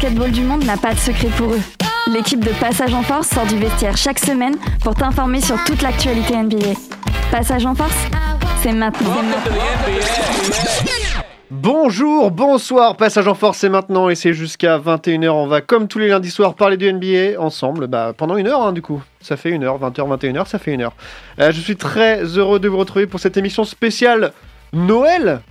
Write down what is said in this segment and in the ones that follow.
basketball du monde n'a pas de secret pour eux. L'équipe de Passage en Force sort du vestiaire chaque semaine pour t'informer sur toute l'actualité NBA. Passage en Force, c'est maintenant. Bonjour, bonsoir, passage en force c'est maintenant et c'est jusqu'à 21h. On va comme tous les lundis soirs parler du NBA ensemble bah, pendant une heure hein, du coup. Ça fait une heure, 20h, 21h, ça fait une heure. Euh, je suis très heureux de vous retrouver pour cette émission spéciale Noël.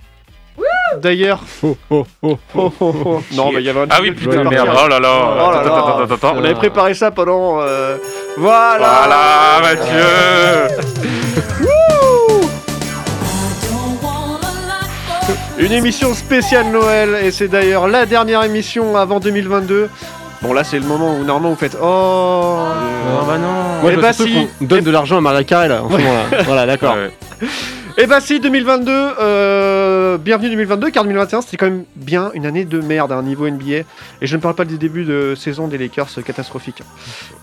D'ailleurs, Oh, oh, oh, oh, oh, oh. non, mais il y avait un Ah oui, putain, merde. Oh là là. Oh là Attends, là. attends, attends, attends. On avait préparé ça pendant. euh, Voilà. Voilà, Mathieu. Une émission spéciale Noël et c'est d'ailleurs la dernière émission avant 2022. Bon là c'est le moment où normalement vous faites oh. Oh bah non. Moi, Eh bah si. qu'on donne de l'argent à Maria Carré là, en ce moment-là. Voilà, d'accord. Ouais. Et bah si 2022, euh, bienvenue 2022 car 2021 c'était quand même bien une année de merde à un niveau NBA et je ne parle pas des débuts de saison des Lakers catastrophiques,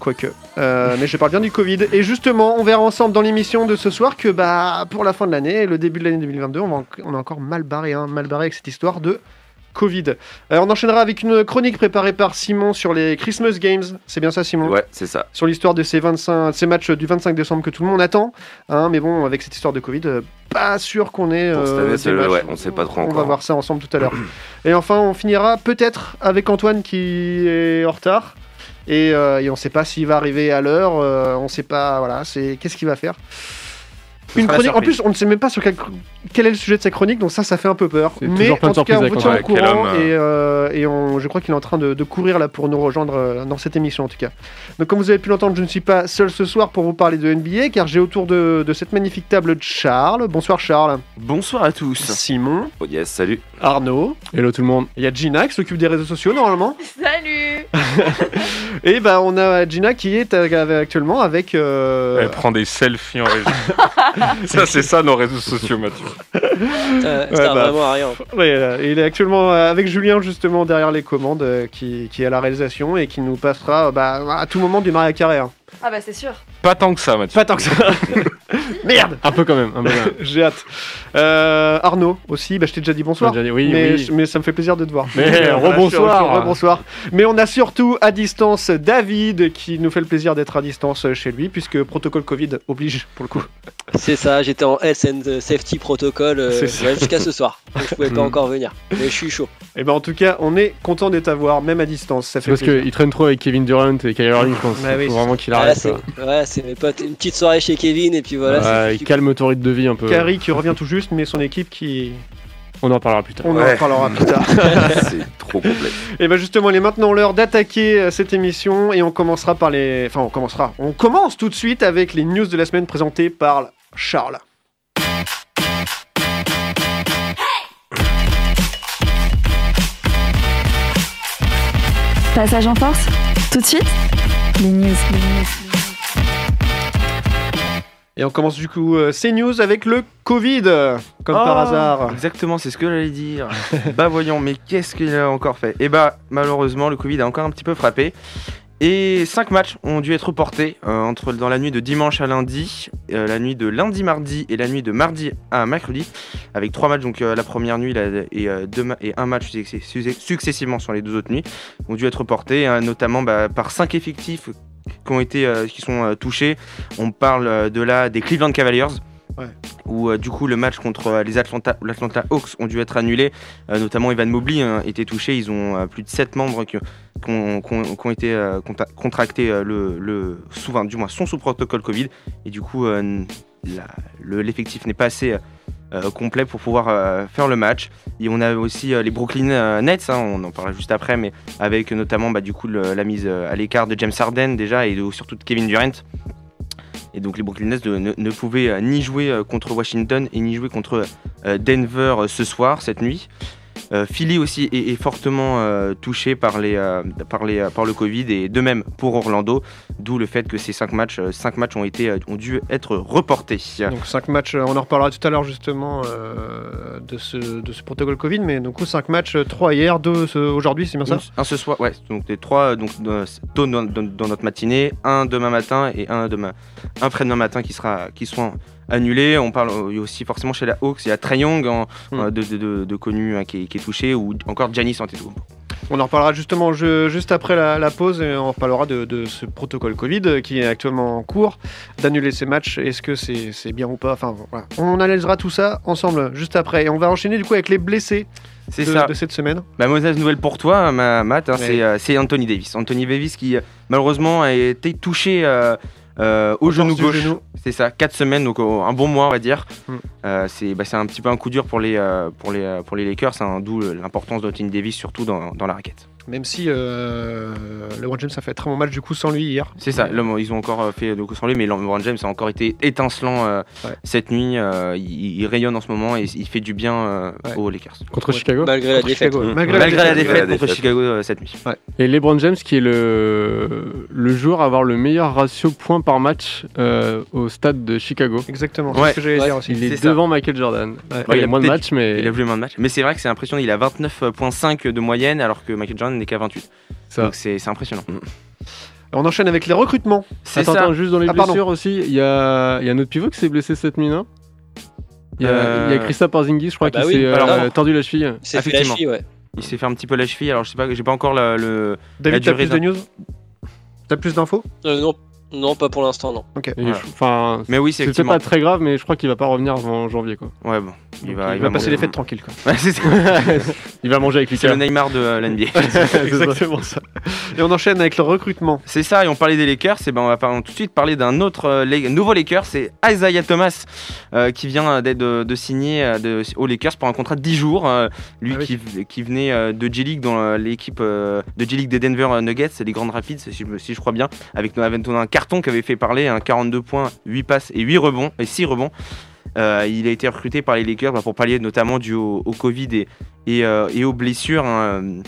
quoique. Euh, mais je parle bien du Covid et justement on verra ensemble dans l'émission de ce soir que bah pour la fin de l'année, le début de l'année 2022, on, va on est encore mal barré, hein, mal barré avec cette histoire de Covid. Euh, on enchaînera avec une chronique préparée par Simon sur les Christmas Games, c'est bien ça Simon? Ouais, c'est ça. sur l'histoire de ces 25, ces matchs du 25 décembre que tout le monde attend. Hein, mais bon, avec cette histoire de Covid, euh, pas sûr qu'on ait. Euh, des matchs. ouais, on sait pas trop On va encore. voir ça ensemble tout à l'heure. et enfin, on finira peut-être avec Antoine qui est en retard. Et, et on sait pas s'il va arriver à l'heure. on sait pas. Voilà, c'est qu'est-ce qu'il va faire. Une chronique. En plus, on ne sait même pas sur quel, quel est le sujet de sa chronique, donc ça, ça fait un peu peur. Mais en tout cas, on vous avec tient au courant Ouais, quel et, euh, et on, je crois qu'il est en train de, de courir là pour nous rejoindre euh, dans cette émission en tout cas. Donc, comme vous avez pu l'entendre, je ne suis pas seul ce soir pour vous parler de NBA, car j'ai autour de, de cette magnifique table Charles. Bonsoir Charles. Bonsoir à tous. Simon, Oh yes, salut. Arnaud. Hello tout le monde. Il y a Gina qui s'occupe des réseaux sociaux normalement. Salut Et bah on a Gina qui est euh, actuellement avec. euh, Elle prend des selfies en régie. ça, c'est ça nos réseaux sociaux, Mathieu. Euh, Ouais, bah, vraiment à rien. Ouais, euh, il est actuellement euh, avec Julien justement derrière les commandes euh, qui, qui est à la réalisation et qui nous passera bah, à tout moment du Maria Carré. hein. Ah bah c'est sûr. Pas tant que ça, Mathieu. Pas tant que ça. Merde Un peu quand même. Un peu quand même. J'ai hâte. Euh, Arnaud aussi, bah, je t'ai déjà dit bonsoir. Déjà dit- Oui, mais, oui. mais ça me fait plaisir de te voir. Mais Voilà, rebonsoir. je suis- rebonsoir. Mais on a surtout à distance David qui nous fait le plaisir d'être à distance chez lui puisque protocole Covid oblige pour le coup. C'est ça, j'étais en SN Safety Protocol euh, C'est ça. ouais, jusqu'à ce soir. Donc je pouvais pas Mm. encore venir. Mais je suis chaud. Et ben en tout cas, on est content de t'avoir même à distance. Ça C'est fait parce plaisir. qu'il traîne trop avec Kevin Durant et Kyrie Irving, je pense. Bah oui, Il faut c'est vraiment qu'il Ah, ouais, c'est mes potes. Une petite soirée chez Kevin et puis voilà. Ouais, c'est- il calme ton rythme de vie un peu. Carrie qui revient tout juste, mais son équipe qui. On en parlera plus tard. On en parlera plus tard. c'est trop complet. Et ben justement, il est maintenant l'heure d'attaquer euh, cette émission et on commencera par les. Enfin, on commencera. On commence tout de suite avec les news de la semaine présentées par Charles. Passage en Force, tout de suite, les news. Et on commence du coup euh, ces news avec le Covid, comme par Oh, hasard. Exactement, c'est ce que j'allais dire. bah voyons, mais qu'est-ce qu'il a encore fait? Eh bah malheureusement, le Covid a encore un petit peu frappé. Et 5 matchs ont dû être reportés euh, entre, dans la nuit de dimanche à lundi, euh, la nuit de lundi-mardi et la nuit de mardi à mercredi, avec 3 matchs, donc euh, la première nuit euh, et un match success- success- successivement sur les deux autres nuits, ont dû être reportés, notamment bah, par 5 effectifs qui, ont été, qui sont touchés. On parle de là des Cleveland Cavaliers. Où euh, du coup le match contre euh, les Atlanta, Hawks ont dû être annulés, Euh, notamment Evan Mobley hein, était touché. Ils ont plus de 7 membres qui, ont, été contractés le, du moins sont sous protocole Covid et du coup l'effectif n'est pas assez complet pour pouvoir faire le match. Et on a aussi les Brooklyn Nets, hein, on en parlera juste après, mais avec notamment bah, du coup la mise à l'écart de James Harden déjà et surtout de Kevin Durant. Et donc les Brooklyn Nets ne, ne pouvaient euh, ni jouer euh, contre Washington et ni jouer contre euh, Denver ce soir, cette nuit. Euh, Philly aussi est, est fortement euh, touché par, les, euh, par, les, par le Covid et de même pour Orlando, d'où le fait que ces 5 matchs, cinq matchs ont, été, ont dû être reportés. Donc 5 matchs, on en reparlera tout à l'heure justement de, ce, de ce protocole Covid, mais du coup 5 matchs, 3 hier, 2 aujourd'hui, c'est bien ça? Un ce soir, ouais, donc les trois donc, tôt dans, dans- dans notre matinée, un demain matin et un demain, un après-demain matin qui, sera, qui seront annulés. On parle euh, aussi forcément chez la Hawks, il y a Trae Young en- Mm. euh, de, de, de- de connu hein, qui, est, qui est touché ou encore Giannis Antetokounmpo. On en reparlera justement je- juste après la, la pause et on reparlera de, de ce protocole Covid euh, qui est actuellement en cours, d'annuler ces matchs. Est-ce que c'est bien ou pas? Enfin voilà. On analysera tout ça ensemble juste après. Et on va enchaîner du coup avec les blessés de, ça. de cette semaine. Bah, mauvaise nouvelle pour toi, ma, Matt, hein, Ouais. c'est, Anthony Davis. Anthony Davis qui malheureusement a été touché euh, euh, au genou gauche. C'est ça, 4 semaines, donc euh, un bon mois on va dire. Mm. Euh, c'est, bah, c'est un petit peu un coup dur pour les, euh, pour les, pour les Lakers, hein, d'où l'importance d'Anthony Davis surtout dans, dans la raquette. Même si euh, LeBron James a fait un très bon match du coup sans lui hier. C'est ça, ils ont encore euh, fait de sans lui, mais LeBron James a encore été étincelant euh, Ouais. cette nuit. euh, il, il rayonne en ce moment et il fait du bien euh, Ouais. aux Lakers. Contre Ouais. Chicago. Malgré la Contre défaite. Chicago. Malgré, Malgré la Malgré défaite la contre. Chicago euh, cette nuit. Et LeBron James qui est le, le joueur à avoir le meilleur ratio points par match euh, au stade de Chicago. Exactement, Ouais. c'est ce que j'allais Ouais. dire aussi. Il est, ça. devant Michael Jordan. Ouais. il il a moins de matchs, mais Il a vu moins de matchs. Mais c'est vrai que c'est impressionnant. Il a 29,5 de moyenne alors que Michael Jordan n'est qu'à 28. ça. Donc c'est impressionnant. On enchaîne avec les recrutements. C'est ça. attends, juste dans les Ah, pardon. blessures aussi, il y a, il y a un autre pivot qui s'est blessé cette nuit, non? Il y, a, Euh, y a Christophe Porzingis, je crois, Ah bah qui oui, s'est euh, tordu la cheville. Il s'est fait la Effectivement. cheville, ouais. Il s'est fait un petit peu la cheville. Alors je sais pas, j'ai pas encore la- le. David, t'as plus de news? T'as plus d'infos? Euh, non, non, pas pour l'instant, non. Ok. Voilà. Enfin, Mais oui, c'est peut-être pas très grave, mais je crois qu'il va pas revenir avant janvier. Quoi. Ouais, bon. Il va, il va passer les fêtes tranquilles. Quoi. Ouais, c'est ça. il va manger avec C'est le. Neymar de euh, l'NBA. Exactement ça. Et on enchaîne avec le recrutement. C'est ça, et on parlait des Lakers, et ben on va tout de suite parler d'un autre euh, La- nouveau Lakers, c'est Isaiah Thomas euh, qui vient d'être de, de signer euh, de- aux Lakers pour un contrat de 10 jours. lui Ah oui. qui, qui venait de G-League dans l'équipe de G-League des Denver Nuggets, les Grandes Rapids, si je, me- si je crois bien, avec, un carton qui avait fait parler, un 42 points, 8 passes et 8 rebonds, et 6 rebonds. Euh, il a été recruté par les Lakers bah, pour pallier notamment dû au, au Covid et, et, euh, et aux blessures. hein.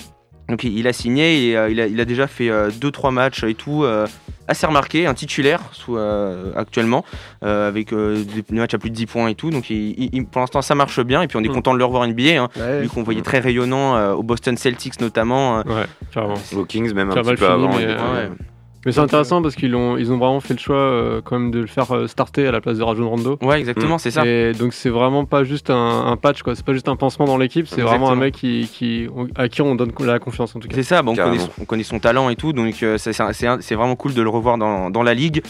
Donc il a signé et euh, il, a, il a déjà fait 2-3 matchs et tout, euh, assez remarqué, un titulaire sous, euh, actuellement, euh, avec euh, des, matchs à plus de 10 points et tout. Donc il- il- il- pour l'instant ça marche bien et puis on est Mm. content de le revoir NBA, hein, Ouais. vu qu'on voyait très rayonnant euh, au Boston Celtics notamment. euh. Ouais, carrément. Aux Kings, même un petit peu fini, avant. Mais, c'est intéressant parce qu'ils ont, ils ont vraiment fait le choix euh, quand même de le faire euh, starter à la place de Rajon Rondo. Ouais, exactement, c'est ça. Et donc c'est vraiment pas juste un, un patch, quoi. C'est pas juste un pansement dans l'équipe, c'est vraiment un mec qui, qui, à qui on donne la confiance en tout cas. C'est ça, on, connaît son, on connaît son talent et tout, donc euh, c'est- vraiment cool de le revoir dans, dans la ligue.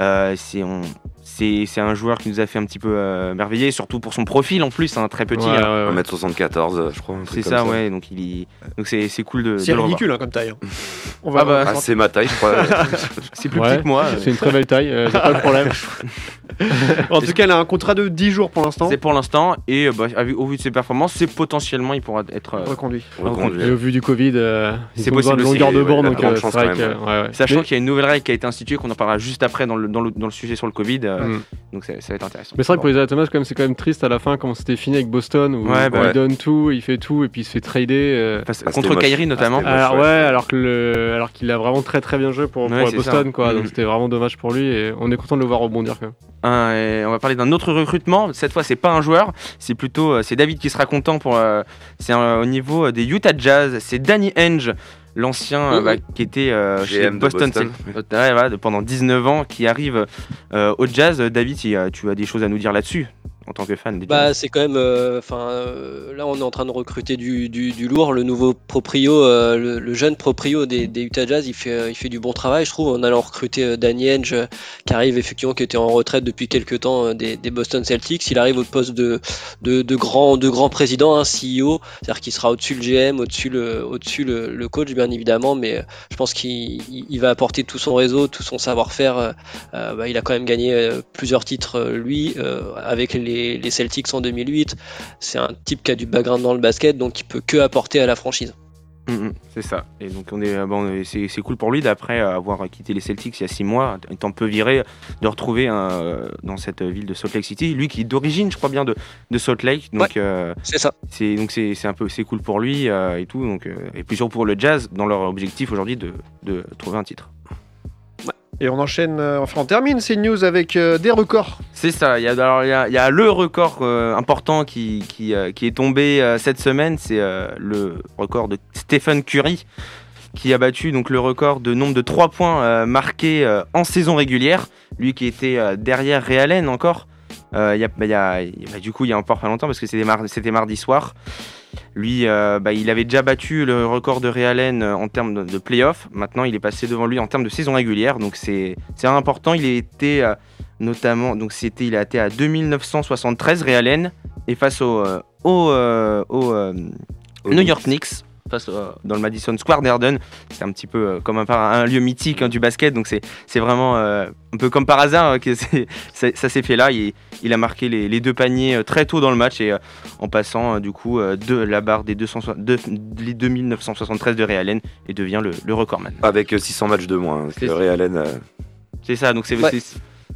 Euh, c'est on- c'est c'est un joueur qui nous a fait un petit peu euh, merveiller, surtout pour son profil en plus, hein, très petit. Ouais, hein. ouais, ouais. 1m74, je crois. un truc C'est comme ça, ouais, donc il y- donc c'est c'est cool de, C'est de le revoir. ridicule hein, comme taille. hein. On Ah bah, Ah, c'est ma taille, je crois. C'est plus Ouais, petit que moi. C'est une très belle taille, euh, pas de problème. en tout cas, elle a un contrat de 10 jours pour l'instant. C'est pour l'instant, et euh, bah, au vu de ses performances, c'est potentiellement il pourra être. euh, Reconduit. Reconduit. Et au vu du Covid, euh, C'est possible longueur de borne, donc euh, chance quand même, ouais, ouais. Sachant Mais- qu'il y a une nouvelle règle qui a été instituée, qu'on en parlera juste après dans le, dans le, dans le sujet sur le Covid, euh, Mm. donc ça, ça va être intéressant. Mais c'est vrai que pour Isaiah Thomas, quand c'est quand même triste à la fin, comment c'était fini avec Boston, où Ouais, bah il ouais. donne tout, il fait tout, et puis il se fait trader. euh, Ah, contre. Kyrie notamment. Ah, c'était Alors, ouais, alors qu'il a vraiment très très bien joué pour, Boston, quoi. Donc Mhm. c'était vraiment dommage pour lui, et on est content de le voir rebondir quand même. Et on va parler d'un autre recrutement. Cette fois, c'est pas un joueur, c'est plutôt euh, c'est David qui sera content pour. euh, c'est au niveau euh, des Utah Jazz. C'est Danny Henge, l'ancien euh, bah, qui était euh, chez Boston. Ouais, pendant 19 ans, qui arrive euh, au Jazz. David, tu as des choses à nous dire là-dessus en tant que fan Bah, c'est quand même. euh, Enfin, euh, là, on est en train de recruter du, du, du lourd. Le nouveau proprio, euh, le, le jeune proprio des, des Utah Jazz, il fait, euh, il fait du bon travail, je trouve, en allant recruter euh, Danny Henge, qui arrive effectivement, qui était en retraite depuis quelques temps des, des Boston Celtics. Il arrive au poste de, de, de grand, de grand président, un CEO, c'est-à-dire qu'il sera au-dessus le GM, au-dessus le, au-dessus le, le coach, bien évidemment, mais je pense qu'il il- il va apporter tout son réseau, tout son savoir-faire. bah, il a quand même gagné plusieurs titres, lui, avec les, les Celtics en 2008. C'est un type qui a du background dans le basket, donc il peut que apporter à la franchise. Mm, mm, c'est ça. Et donc on est euh, bon, et c'est cool pour lui d'après avoir quitté les Celtics il y a 6 mois, étant peu viré, de retrouver un, euh, dans cette ville de Salt Lake City. Lui qui est d'origine, je crois bien, de, de Salt Lake. Donc euh, C'est ça. c'est donc c'est c'est un peu c'est cool pour lui euh, et tout. Donc euh, et puis surtout pour le Jazz dans leur objectif aujourd'hui de, de trouver un titre. Et on enchaîne, euh, enfin on termine ces news avec euh, des records. C'est ça. Il y a, y a, le record euh, important qui, qui, est tombé cette semaine. C'est le record de Stephen Curry qui a battu donc le record de nombre de 3 points marqués en saison régulière. Lui qui était derrière Ray Allen encore. Y a, du coup, il y a encore pas longtemps, parce que c'était mardi soir. Lui, euh, bah, il avait déjà battu le record de Ray Allen euh, en termes de, de playoff. Maintenant, il est passé devant lui en termes de saison régulière. Donc, c'est important. Il était euh, notamment, donc c'était, il a été à 2973 Ray Allen et face au, au, au, New York Knicks. Face, dans le Madison Square Garden, c'est un petit peu euh, comme un, lieu mythique hein, du basket, donc c'est vraiment euh, un peu comme par hasard euh, que ça s'est fait là. Il, il a marqué les, les deux paniers euh, très tôt dans le match et euh, en passant euh, du coup euh, de la barre des 200 de- les 2973 de Ray Allen et devient le, le recordman. Avec euh, 600 matchs de moins. hein, C'est que ça. Ray Allen, euh, C'est ça, donc c'est Ouais.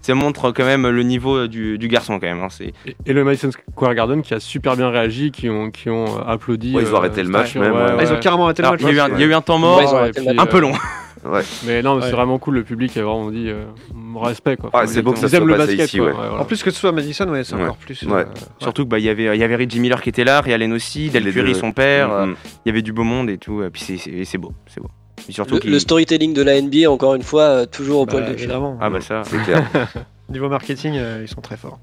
C'est- ça montre quand même le niveau euh, du, du garçon quand même. hein, c'est- Et, et le Madison Square Garden qui a super bien réagi, qui ont, qui ont euh, applaudi. Ouais, ils ont arrêté le match même, ouais, ouais. Ah, Ils ont carrément arrêté le match. il, y a eu un, il y a eu un temps mort, puis, un peu euh, long. Mais non, Ouais. c'est vraiment cool. Le public a vraiment dit euh, respect. Quoi. Ouais, c'est beau que ça Ils aiment soit le passé basket. ici, quoi. ouais. Ouais, voilà. En plus que ce soit à Madison, ouais, c'est Ouais. encore plus. Ouais. euh, Surtout qu'il y, avait, il y avait Reggie Miller qui était là, Ray Allen aussi, Del Curry son père, euh, Mhm. il y avait du beau monde et tout, et puis c'est- c'est c'est beau, c'est beau. Surtout Le, storytelling de la NBA, encore une fois, euh, toujours au bah, poil de cul. évidemment. Ah bah ça, C'est clair. Niveau marketing, euh, ils sont très forts.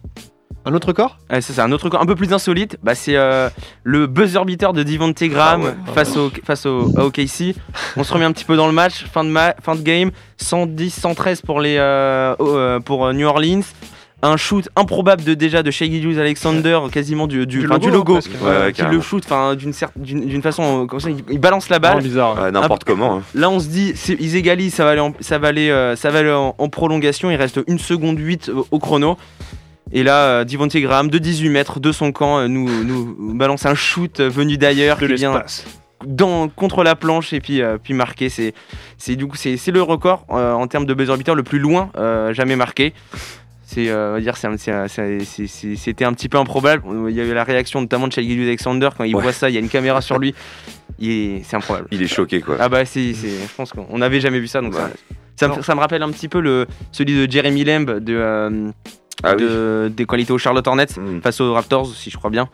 Un autre corps Ah, ça c'est un autre record un peu plus insolite, bah, c'est euh, le buzzer beater de Devontae Graham Ah ouais. face, au, face au, à OKC. On se remet un petit peu dans le match, fin de, ma- fin de game, 110-113 pour, les, euh, pour New Orleans. Un shoot improbable de déjà de Shea Gilgeous Alexander, quasiment du, du, enfin, du logo, presque. Ouais, ouais, qui carrément. le shoot enfin, d'une façon, euh, comme ça, il, il balance la balle. Bizarre. ouais. N'importe comment. hein. Là, on se dit, c'est- ils égalisent, ça va aller, en, ça va aller, euh, ça va aller en, en prolongation. Il reste 1 seconde 8 au, au chrono. Et là, euh, Devontae Graham, de 18 mètres de son camp, euh, nous, nous balance un shoot euh, venu d'ailleurs De qui vient l'espace. dans, contre la planche et puis, euh, puis marqué. C'est, c'est, du coup, c'est, c'est le record euh, en termes de buzzer beater le plus loin euh, jamais marqué. C'est, euh, on va dire, c'était un petit peu improbable. Il y a eu la réaction notamment de Shai Alexander quand il Ouais. voit ça. Il y a une caméra sur lui. C'est improbable. Il est choqué quoi. Ah bah c'est, je pense qu'on n'avait jamais vu ça donc Ouais. ça, ça, me- Non. ça me rappelle un petit peu le, celui de Jeremy Lamb de, euh, Ah oui. des qualités aux Charlotte Hornets Mhm. face aux Raptors si je crois bien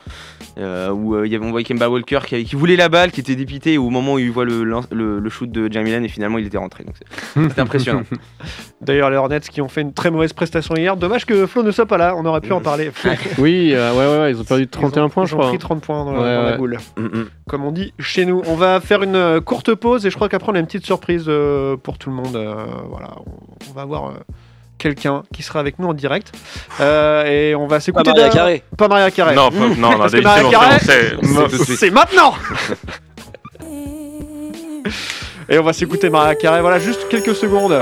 euh, où euh, il y avait on voyait Kemba Walker qui, qui voulait la balle qui était dépité au moment où il voit le, lance- le, le shoot de Jeremy Lamb et finalement il était rentré donc c'est- c'était impressionnant D'ailleurs, les Hornets qui ont fait une très mauvaise prestation hier. Dommage que Flo ne soit pas là, on aurait pu en parler. Oui, euh, ouais, ouais, ouais, ils ont perdu de Ils ont- 31 points, ils je ont crois. pris 30 points dans, la, Ouais, dans la boule. Mhm. Comme on dit chez nous. On va faire une euh, courte pause et je crois qu'après on a une petite surprise euh, pour tout le monde. euh, voilà, on, on va voir euh, quelqu'un qui sera avec nous en direct. Euh, et on va Pas s'écouter. Maria d'un- Carré. Pas Maria Carré. Non, pas- non, non, que c'est Maria maintenant Et on va s'écouter Maria Carré, voilà, juste quelques secondes.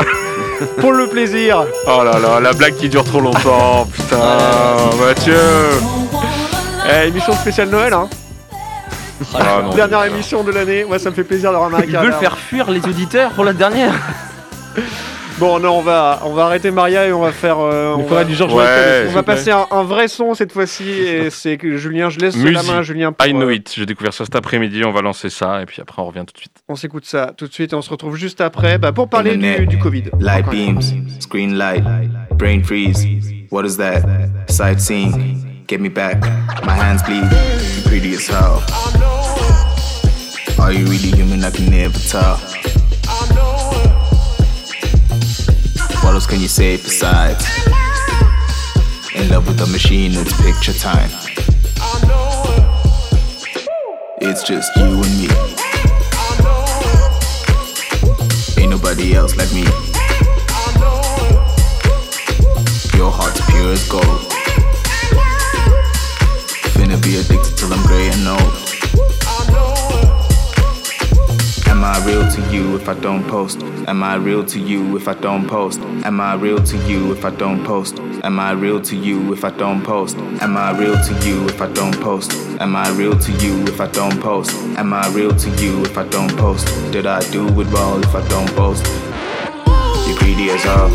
pour le plaisir. Oh là là, la blague qui dure trop longtemps, putain, Mathieu Eh, émission spéciale Noël, hein. Ah non. Dernière émission de l'année. Moi, ça me fait plaisir d'avoir Maria ils Carré. veulent faire fuir les auditeurs pour la dernière Bon, non, on va, on va arrêter Maria et on va faire. euh, on va, du Georges Ouais. Michael, on s'il va vous plaît. passer un, un vrai son cette fois-ci. Et c'est que Julien, je laisse la Musique. main à Julien. Pour, I know euh, it, j'ai découvert ça cet après-midi, on va lancer ça et puis après on revient tout de suite. on s'écoute ça tout de suite et on se retrouve juste après bah, pour parler du, Internet. du Covid. Light Encore. beams, screen light, brain freeze. What is that? Sightseeing. Get me back. My hands bleed. You pretty as hell. Are you really human? I can never tell. What else can you say besides? In love with the machine, it's picture time. It's just you and me. Ain't nobody else like me. Your heart's pure as gold. Finna be addicted till I'm gray and old. Am I real to you if I don't post? Am I real to you if I don't post? Am I real to you if I don't post? Am I real to you if I don't post? Am I real to you if I don't post? Am I real to you if I don't post? Am I real to you if I don't post? Did I do it well if I don't post? You greedy as hell.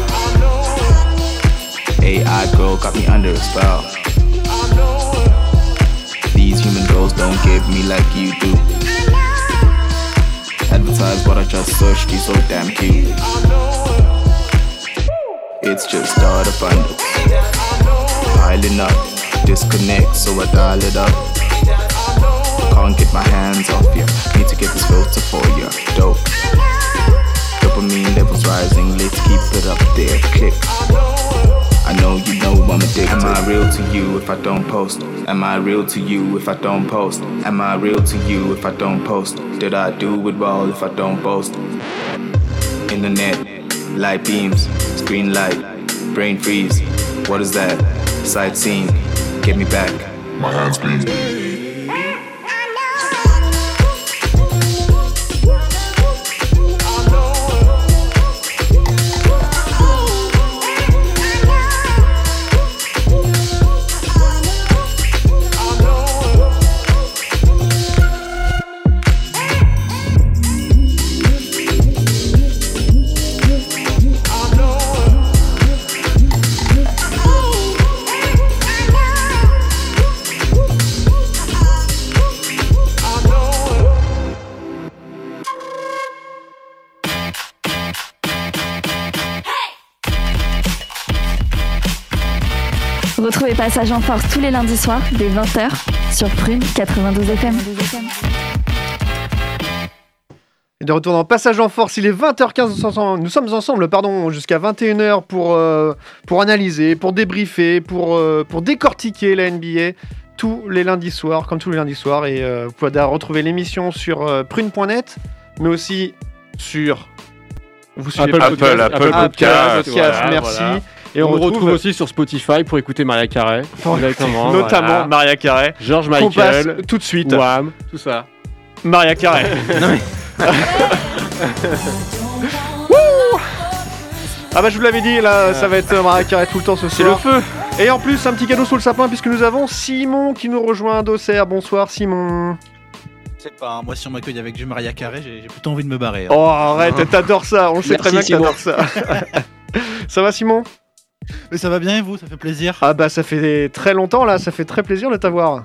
AI girl got me under a spell. These human girls don't give me like you do. I just searched, you so damn cute. It's just starter bundles. Piling up, disconnect, so I dial it up. Can't get my hands off ya. Need to get this filter for ya. Dope. Dopamine levels rising, let's keep it up there. Click. I know you know I'm addicted. Am I real to to you if I don't post? Am I real to you if I don't post? Am I real to you if I don't post? Did I do it well if I don't post? Internet, light beams, screen light, brain freeze. What is that? Sightseeing, get me back. My hands being Passage en Force tous les lundis soirs dès 20h sur Prune 92 FM. Et de retour dans Passage en Force, il est 20h15, nous sommes ensemble- pardon, jusqu'à 21h pour, euh, pour analyser, pour débriefer, pour, euh, pour décortiquer la NBA tous les lundis soirs, comme tous les lundis soirs. Et euh, vous pouvez d'ailleurs retrouver l'émission sur euh, prune.net, mais aussi sur... Vous suivez Apple Podcast, Apple Apple Podcast, Podcast, voilà, merci. voilà. Et on, on, retrouve aussi sur Spotify pour écouter Maria Carey. Directement, notamment voilà. Maria Carey. George passe Michael, tout de suite. Wham, tout ça. Maria Carey. Ah bah je vous l'avais dit, là ça va être euh, Maria Carey tout le temps ce C'est le soir. feu Et en plus un petit cadeau sous le sapin puisque nous avons Simon qui nous rejoint d'Auxerre. Bonsoir Simon. C'est pas, hein. moi si on m'accueille avec du Maria Carré, j'ai plutôt envie de me barrer. hein. Oh arrête, t'adores ça, on le sait très bien que t'adores ça. ça va Simon? Mais ça va bien et vous, ça fait plaisir? Ah bah ça fait très longtemps là, ça fait très plaisir de t'avoir.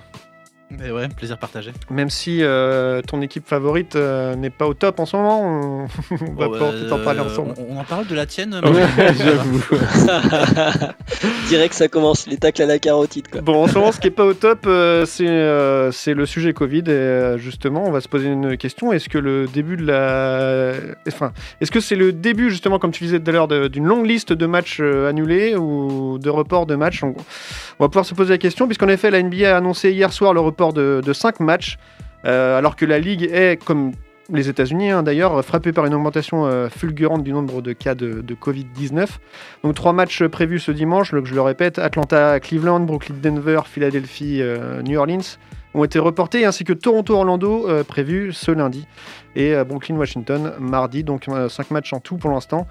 Mais ouais, plaisir partagé. Même si euh, ton équipe favorite euh, n'est pas au top en ce moment, on, on va bah, tout en parler euh, ensemble. On, on en parle de la tienne J'avoue. Direct, ça commence, les tacles à la carotide. Quoi. Bon, en ce moment, ce qui est pas au top, euh, c'est euh, c'est le sujet Covid. Et euh, justement, on va se poser une question. Est-ce que le début de la. Enfin, est-ce que c'est le début, justement, comme tu disais tout à l'heure, d'une longue liste de matchs euh, annulés ou de reports de matchs? On, on va pouvoir se poser la question, puisqu'en effet, la NBA a annoncé hier soir le report de, de 5 matchs, euh, alors que la Ligue est, comme les États-Unis hein, d'ailleurs, frappée par une augmentation euh, fulgurante du nombre de cas de, de Covid-19. Donc trois matchs prévus ce dimanche, je le répète, Atlanta, Cleveland, Brooklyn, Denver, Philadelphie, euh, New Orleans ont été reportés, ainsi que Toronto-Orlando euh, prévu ce lundi et Brooklyn-Washington mardi, donc cinq matchs en tout pour l'instant.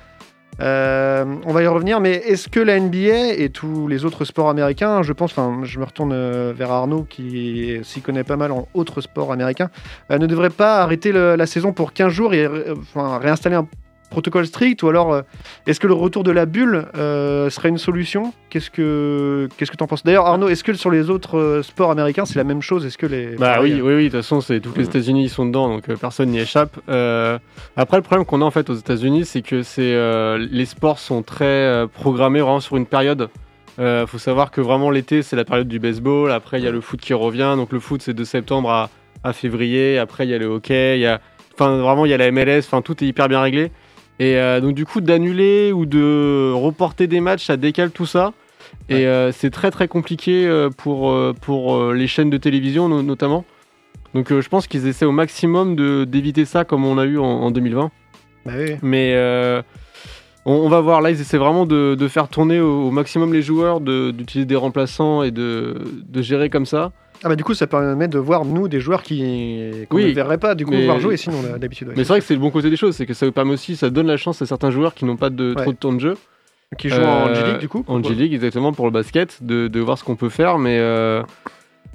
Euh, on va y revenir, mais est-ce que la NBA et tous les autres sports américains, je pense, enfin, je me retourne euh, vers Arnaud qui s'y connaît pas mal en autres sports américains, euh, ne devraient pas arrêter la saison pour 15 jours et enfin, réinstaller un protocole strict ou alors euh, est-ce que le retour de la bulle euh, serait une solution? Qu'est-ce que qu'est-ce que t'en penses? D'ailleurs Arnaud, est-ce que sur les autres euh, sports américains c'est la même chose? Est-ce que les Bah oui, oui, oui, de toute façon, c'est tous les États-Unis ils sont dedans, donc personne n'y échappe. Après, le problème qu'on a en fait aux États-Unis, c'est que c'est les sports sont très programmés vraiment sur une période. Euh, faut savoir que vraiment l'été, c'est la période du baseball. Après, il y a le foot qui revient. Donc le foot, c'est de septembre à, à février. Après, il y a le hockey. Il y a, enfin, vraiment, il y a la MLS. Enfin, tout est hyper bien réglé. Et euh, donc du coup, d'annuler ou de reporter des matchs, ça décale tout ça. Et euh, c'est très très compliqué euh, pour, pour les chaînes de télévision no- notamment. Donc euh, je pense qu'ils essaient au maximum d'éviter ça comme on a eu en, en 2020. Bah oui. Mais on, on va voir, là ils essaient vraiment de, de faire tourner au, au maximum les joueurs, de- d'utiliser des remplaçants et de, de gérer comme ça. Ah bah du coup ça permet de voir nous des joueurs qui qu'on Oui, ne verrait pas du coup mais- voir jouer sinon d'habitude ouais. Mais c'est vrai que c'est le bon côté des choses, c'est que ça permet aussi, ça donne la chance à certains joueurs qui n'ont pas de, Ouais. trop de temps de jeu. qui jouent en Euh, G-League du coup En G-League, exactement, pour le basket, de, de voir ce qu'on peut faire. Mais euh,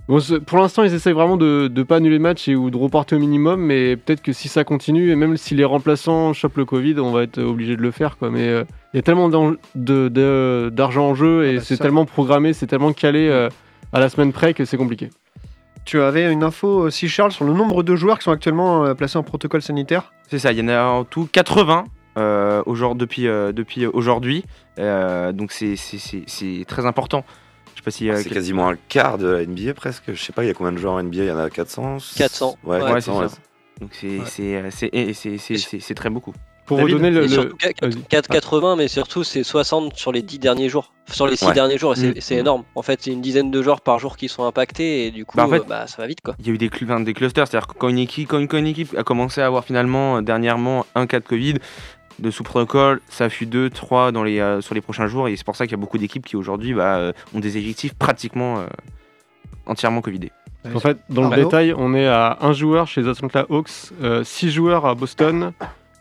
bon, pour l'instant, ils essayent vraiment de ne pas annuler le match et, ou de reporter au minimum. Mais peut-être que si ça continue, et même si les remplaçants chopent le Covid, on va être obligé de le faire. Quoi. Mais euh, il y a tellement d'argent en jeu et bah, c'est tellement programmé, c'est tellement calé euh, à la semaine près que c'est compliqué. Tu avais une info aussi Charles sur le nombre de joueurs qui sont actuellement euh, placés en protocole sanitaire? C'est ça, il y en a en tout 80 euh, aujourd'hui- depuis, euh, depuis aujourd'hui. Euh, donc c'est- c'est c'est- c'est très important. Je sais pas si. euh, C'est quasiment un quart de la NBA presque. Je sais pas, il y a combien de joueurs en NBA Il y en a 400 400. Ouais, Ouais, 400, c'est ouais. ça. Donc c'est Ouais. c'est, c'est- et c'est- c'est- c'est- c'est très beaucoup. Pour David, redonner le. Et le- surtout, qu- Vas-y. 4,80, mais surtout c'est 60 sur les 10 derniers jours. Sur les 6 Ouais. derniers jours, et c'est Mm. c'est énorme. En fait, c'est une dizaine de joueurs par jour qui sont impactés, et du coup, Bah, en fait- euh, bah, ça va vite quoi. Il y a eu des, cl- enfin, des clusters, c'est-à-dire que quand une, équipe, quand, une, quand une équipe a commencé à avoir finalement dernièrement un cas de Covid de sous protocole, ça fut 2, 3 dans les, euh, sur les prochains jours et c'est pour ça qu'il y a beaucoup d'équipes qui aujourd'hui bah, euh, ont des effectifs pratiquement euh, entièrement Covidés. En fait, dans le détail, on est à un joueur chez les Atlanta Hawks, 6 joueurs à Boston,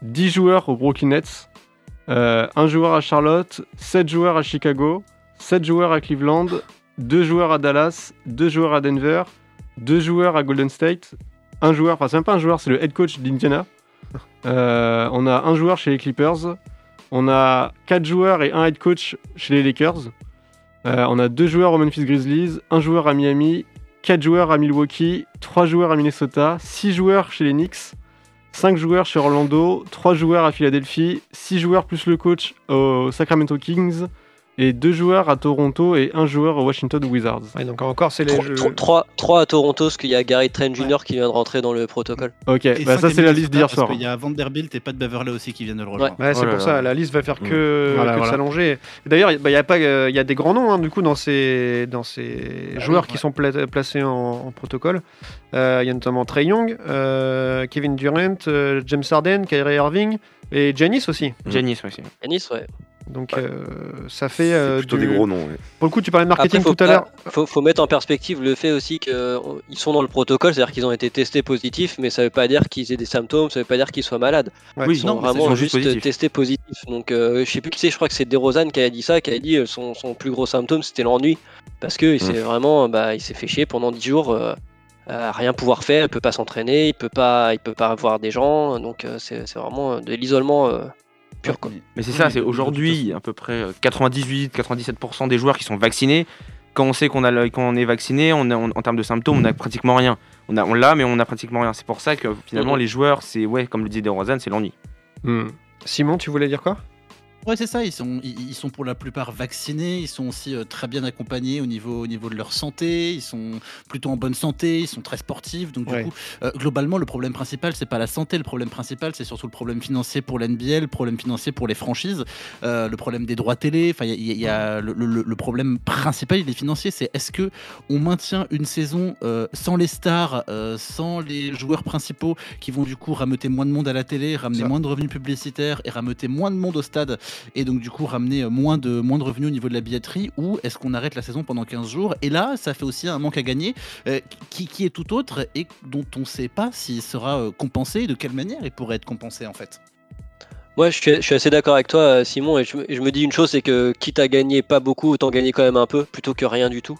10 joueurs au Brooklyn Nets, euh, un joueur à Charlotte, 7 joueurs à Chicago, 7 joueurs à Cleveland, 2 joueurs à Dallas, 2 joueurs à Denver, 2 joueurs à Golden State, un joueur, enfin c'est même pas un joueur, c'est le head coach d'Indiana. Euh, on a un joueur chez les Clippers, on a 4 joueurs et un head coach chez les Lakers. Euh, on a 2 joueurs au Memphis Grizzlies, un joueur à Miami, 4 joueurs à Milwaukee, 3 joueurs à Minnesota, 6 joueurs chez les Knicks, 5 joueurs chez Orlando, 3 joueurs à Philadelphie, 6 joueurs plus le coach aux Sacramento Kings, et 2 joueurs à Toronto et 1 joueur aux Washington Wizards. Ouais, donc encore, c'est les jeux. 3, à Toronto, parce qu'il y a Gary Trent Jr. qui vient de rentrer dans le protocole. Ok, bah ça c'est la liste d'hier parce soir. qu'il y a Vanderbilt et Pat Beverley aussi qui viennent de le rejoindre. Ouais, c'est Oh pour là. ça, la liste va faire que, Voilà, que de voilà. s'allonger. D'ailleurs, il bah, y a, pas, euh, il y a des grands noms hein, du coup dans ces, dans ces Bah joueurs oui, qui sont pla- placés en, en protocole. Euh, Il y a notamment Trey Young, euh, Kevin Durant, euh, James Harden, Kyrie Irving et Giannis aussi. Mm. Giannis aussi. Yanis, ouais. Donc euh, ça fait euh, plutôt du- des gros noms. ouais. Pour le coup, tu parlais de marketing Après, tout à l'heure. Faut, faut mettre en perspective le fait aussi qu'ils sont dans le protocole, c'est-à-dire qu'ils ont été testés positifs, mais ça veut pas dire qu'ils aient des symptômes, ça veut pas dire qu'ils soient malades. Ouais. Oui, Ils sont non, vraiment juste juste positifs. testés positifs. Donc, euh, je sais plus qui c'est, je crois que c'est DeRozan qui a dit ça, qui a dit euh, son, son plus gros symptôme c'était l'ennui. Parce que il s'est vraiment, bah, il s'est fait chier pendant 10 jours, euh, à rien pouvoir faire, il peut pas s'entraîner, il peut pas, il peut pas voir des gens, donc euh, c'est c'est vraiment de l'isolement euh, pur. Quoi. Mais c'est ça, c'est aujourd'hui à peu près euh, 98-97% des joueurs qui sont vaccinés. Quand on sait qu'on a le- quand on est vacciné, on a- on- en termes de symptômes, on a pratiquement rien. On a, on l'a, mais on a pratiquement rien. C'est pour ça que finalement les joueurs, c'est ouais, comme le disait DeRozan, c'est l'ennui. Hmm. Simon, tu voulais dire quoi? Ouais, c'est ça. Ils sont, ils, ils sont pour la plupart vaccinés. Ils sont aussi euh, très bien accompagnés au niveau, au niveau de leur santé. Ils sont plutôt en bonne santé. Ils sont très sportifs. Donc, du coup, euh, globalement, le problème principal, c'est pas la santé. Le problème principal, c'est surtout le problème financier pour l'NBL, le problème financier pour les franchises, euh, le problème des droits télé. Enfin, il y a, il y a le, le- le problème principal, il est financier. C'est est-ce que on maintient une saison sans les stars, sans les joueurs principaux qui vont du coup rameuter moins de monde à la télé, ramener Ça. moins de revenus publicitaires et rameuter moins de monde au stade et donc du coup ramener euh, moins de, moins de revenus au niveau de la billetterie ou est-ce qu'on arrête la saison pendant 15 jours? Et là, ça fait aussi un manque à gagner euh, qui, est tout autre et dont on ne sait pas s'il sera euh, compensé de quelle manière il pourrait être compensé en fait. Moi, je suis, assez d'accord avec toi, Simon, et je, je me dis une chose, c'est que quitte à gagner pas beaucoup, autant gagner quand même un peu, plutôt que rien du tout.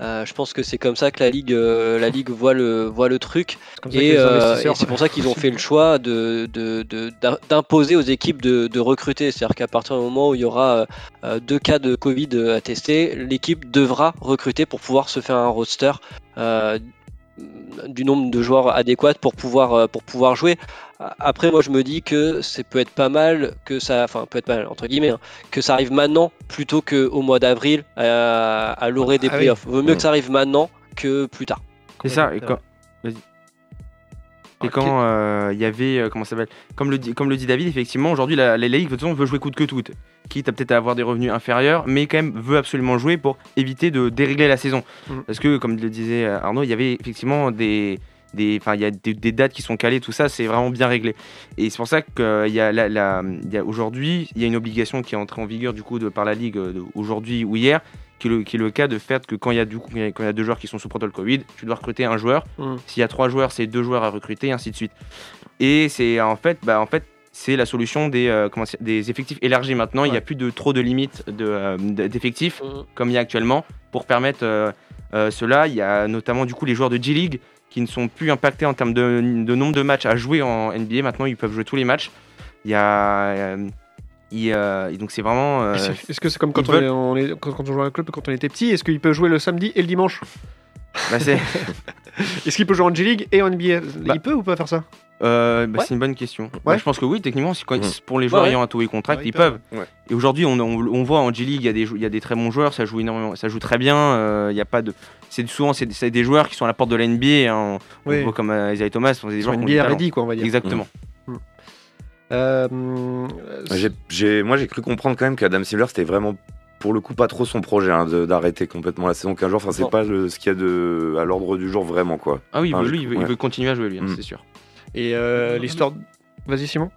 Euh, je pense que c'est comme ça que la ligue, euh, la ligue voit le, voit le truc. Et, euh, et c'est pour ça qu'ils ont fait le choix de, de- de- d'imposer aux équipes de, de recruter. C'est-à-dire qu'à partir du moment où il y aura euh, deux cas de Covid à tester, l'équipe devra recruter pour pouvoir se faire un roster euh, du nombre de joueurs adéquats pour pouvoir, euh, pour pouvoir jouer. Après, moi, je me dis que c'est peut être pas mal que ça, enfin, peut être mal entre guillemets, hein, que ça arrive maintenant plutôt qu'au mois d'avril à, à l'orée des Ah oui. playoffs. Vaut mieux que ça arrive maintenant que plus tard. C'est ça. Et quand. Et quand euh, il y avait, euh, comment ça s'appelle? Comme le, dit, comme le dit David, effectivement, aujourd'hui, la, la Ligue, de toute façon, veut jouer coûte que coûte. Quitte à peut-être avoir des revenus inférieurs, mais quand même veut absolument jouer pour éviter de dérégler la saison. Mm. Parce que, comme le disait euh, Arnaud, il y avait effectivement des. des- il y a des, des dates qui sont calées, tout ça, c'est vraiment bien réglé. Et c'est pour ça qu'il y a, la, la- il y a aujourd'hui, il y a une obligation qui est entrée en vigueur du coup de, par la Ligue aujourd'hui ou hier, qui est, le, qui est le cas de fait que quand il y a du coup, quand il y a deux joueurs qui sont sous protocole Covid, tu dois recruter un joueur. Mm. S'il y a trois joueurs, c'est deux joueurs à recruter, et ainsi de suite. Et c'est en fait, bah, en fait, c'est la solution des, euh, comment des effectifs élargis maintenant. Il n'y a plus de trop de limites de, euh, d'effectifs Mhm. comme il y a actuellement pour permettre euh, cela. Il y a notamment du coup les joueurs de G League qui ne sont plus impactés en termes de, de nombre de matchs à jouer en NBA. Maintenant, ils peuvent jouer tous les matchs. Il y a il et donc c'est vraiment euh, Est-ce que c'est comme quand on, veulent- est- on est- quand, quand on jouait à un club quand on était petit Est-ce qu'il peut jouer le samedi et le dimanche bah, c'est- Est-ce qu'il peut jouer en G-League et en NBA Bah. Il peut ou pas faire ça? Euh, bah, Ouais. C'est une bonne question. Ouais. Je pense que oui, techniquement, quand- Mm. pour les joueurs Ouais, ouais. ayant un taux et contract, Ouais, ils ils peuvent. Et aujourd'hui, on, on, on voit en G-League, il y, a des jou- il y a des très bons joueurs, ça joue énormément, ça joue très bien. euh, Il y a pas de, c'est souvent c'est des joueurs qui sont à la porte de la NBA. hein. On Oui. voit comme euh, Isaiah Thomas, c'est des joueurs sont qui ont ready, quoi, on va dire. Exactement. Euh, J'ai- j'ai- moi, j'ai cru comprendre quand même qu'Adam Silver, c'était vraiment pour le coup pas trop son projet hein, de- d'arrêter complètement la saison 15 jours. Enfin, c'est pas le, ce qu'il y a de, à l'ordre du jour vraiment quoi. Ah oui, Enfin, lui, je- il veut, il ouais. veut continuer à jouer, lui, hein, Mm. c'est sûr. Et euh, l'histoire. Vas-y, Simon.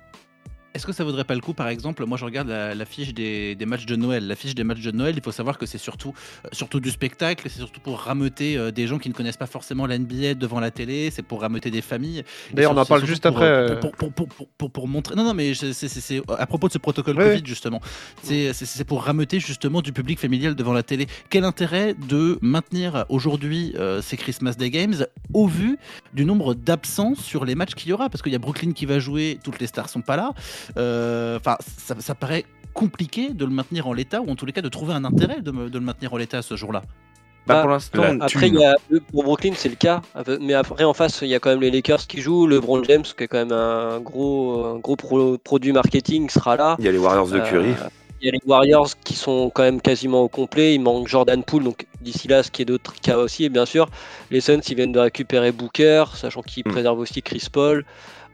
Est-ce que ça vaudrait pas le coup, par exemple, moi je regarde la, la fiche des, des matchs de Noël. La fiche des matchs de Noël, il faut savoir que c'est surtout, euh, surtout du spectacle, c'est surtout pour rameuter euh, des gens qui ne connaissent pas forcément la NBA devant la télé, c'est pour rameuter des familles. D'ailleurs, on en parle juste pour, après, euh. Pour, pour, pour, montrer. Non, non, mais c'est- à propos de ce protocole Ouais, Covid, justement. C'est pour rameuter justement du public familial devant la télé. Quel intérêt de maintenir aujourd'hui euh, ces Christmas Day Games au vu du nombre d'absents sur les matchs qu'il y aura? Parce qu'il y a Brooklyn qui va jouer, toutes les stars sont pas là. Euh, Enfin, ça, ça paraît compliqué de le maintenir en l'état, ou en tous les cas de trouver un intérêt de, me- de le maintenir en l'état ce jour-là. Bah, Bah, pour l'instant, Après, il y a, pour Brooklyn, c'est le cas. Mais après, en face, il y a quand même les Lakers qui jouent. LeBron James, qui est quand même un gros, un gros pro- produit marketing, sera là. Il y a les Warriors de Curry. Euh, Il y a les Warriors qui sont quand même quasiment au complet. Il manque Jordan Poole, donc d'ici là, ce qui est d'autres cas aussi. Et bien sûr, les Suns, ils viennent de récupérer Booker, sachant qu'ils Mm. préservent aussi Chris Paul.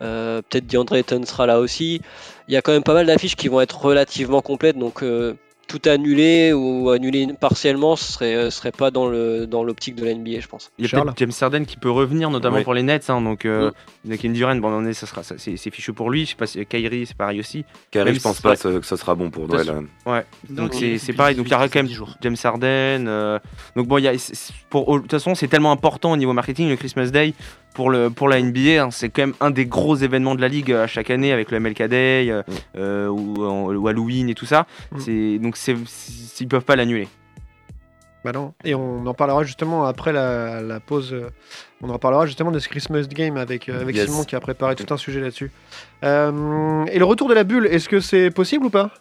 Euh, Peut-être DeAndre Ayton sera là aussi. Il y a quand même pas mal d'affiches qui vont être relativement complètes. Donc euh, tout annuler ou annuler partiellement, ce serait, euh, serait pas dans le dans l'optique de la NBA, je pense. il y a peut-être James Harden qui peut revenir, notamment Oui. pour les Nets. hein, donc, euh, Mm. a Kevin Durant, bon, on est, ça sera, ça- c'est c'est fichu pour lui. Je sais pas si Kyrie, c'est pareil aussi. Kyrie, même je pense si- pas ouais. que ce sera bon pour Noël. hein. Donc c'est c'est pareil, donc il y aura quand même James Harden. euh, donc bon, il y a, pour, de toute façon, c'est tellement important au niveau marketing, le Christmas Day pour, le, pour la NBA. hein, c'est quand même un des gros événements de la ligue euh, à chaque année avec le MLK Day euh, euh, ou, ou Halloween et tout ça. Mm. C'est donc c'est c'est- ils peuvent pas l'annuler. Bah non. Et on en parlera justement après la, la pause. euh, On en parlera justement de ce Christmas Game avec, euh, avec Yes. Simon qui a préparé tout un sujet là-dessus. Euh, et le retour de la bulle, est-ce que c'est possible ou pas?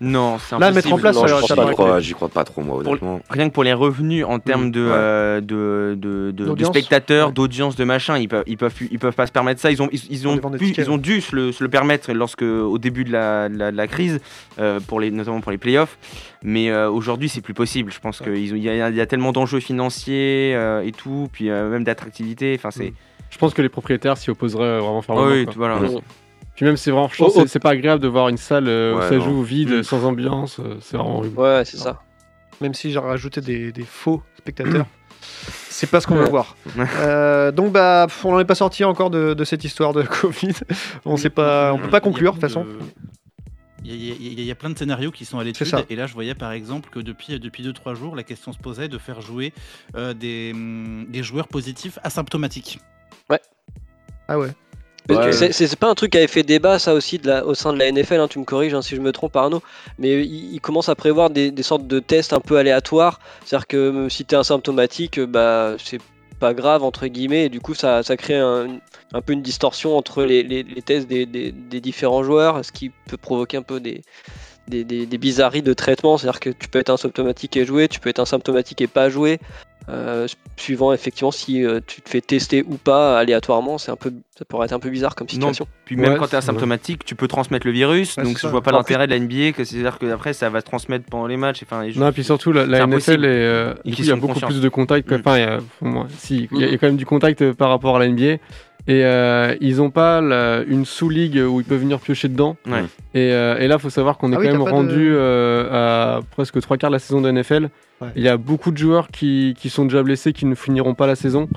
Non, c'est Là, impossible. mettre en place, Non, ça- je ça crois pas trop, j'y crois pas trop moi Pour- honnêtement. Rien que pour les revenus en termes de, ouais. euh, de, de, de- spectateurs, Ouais. d'audience, de machin, ils peuvent, ils, peuvent, ils peuvent pas se permettre ça. Ils ont, ils, ont, pu- ils ont dû se le, se le permettre lorsque, au début de la, la, de la crise, euh, pour les, notamment pour les playoffs. Mais euh, aujourd'hui, c'est plus possible. Je pense Ouais. qu'il y, y a tellement d'enjeux financiers euh, et tout, puis euh, même d'attractivité. Enfin, c'est. Je pense que les propriétaires s'y opposeraient vraiment fermement. oui, quoi. voilà. Ouais. Puis même, c'est vraiment, je pense Oh, que c'est- pas agréable de voir une salle euh, où Ouais, ça non. joue vide, Mm. sans ambiance. euh, C'est vraiment horrible. Ouais, c'est ça. Même si j'ai rajouté des, des faux spectateurs. C'est pas ce qu'on veut voir. Ouais. Euh, donc bah, on n'en est pas sorti encore de, de cette histoire de Covid. On sait pas, on peut pas conclure de toute façon. Il y, a- y y plein de scénarios qui sont à l'étude. Et là, je voyais par exemple que depuis 2-3 deux, trois jours, la question se posait de faire jouer euh, des, des joueurs positifs asymptomatiques. Ah ouais. Ouais. C'est pas un truc qui avait fait débat, ça aussi, de la, au sein de la NFL, hein, tu me corriges hein, si je me trompe, Arnaud, mais il, il commence à prévoir des, des sortes de tests un peu aléatoires. C'est-à-dire que euh, si tu es asymptomatique, euh, bah, c'est pas grave, entre guillemets, et du coup, ça, ça crée un, un peu une distorsion entre les, les- les tests des, des- des différents joueurs, ce qui peut provoquer un peu des- des bizarreries de traitement. C'est-à-dire que tu peux être asymptomatique et jouer, tu peux être asymptomatique et pas jouer. Euh, suivant effectivement si euh, tu te fais tester ou pas aléatoirement, c'est un peu, ça pourrait être un peu bizarre comme Non, situation. puis même Ouais, quand tu es asymptomatique, tu peux transmettre le virus. Ouais, donc je ça. vois pas l'intérêt de la NBA, que c'est-à-dire que après ça va se transmettre pendant les matchs. Enfin, les Non, et puis surtout, la, NFL, euh, y a beaucoup conscience. plus de contact. que- Mm. Enfin, il y a- si, il y, y Mm. a quand même du contact par rapport à la NBA. Et euh, ils ont pas la- une sous-ligue où ils peuvent venir piocher dedans. Ouais. Et, euh, et là, il faut savoir qu'on est Ah quand même de- rendu euh, à presque trois quarts de la saison de NFL. Ouais. Il y a beaucoup de joueurs qui, qui sont déjà blessés, qui ne finiront pas la saison.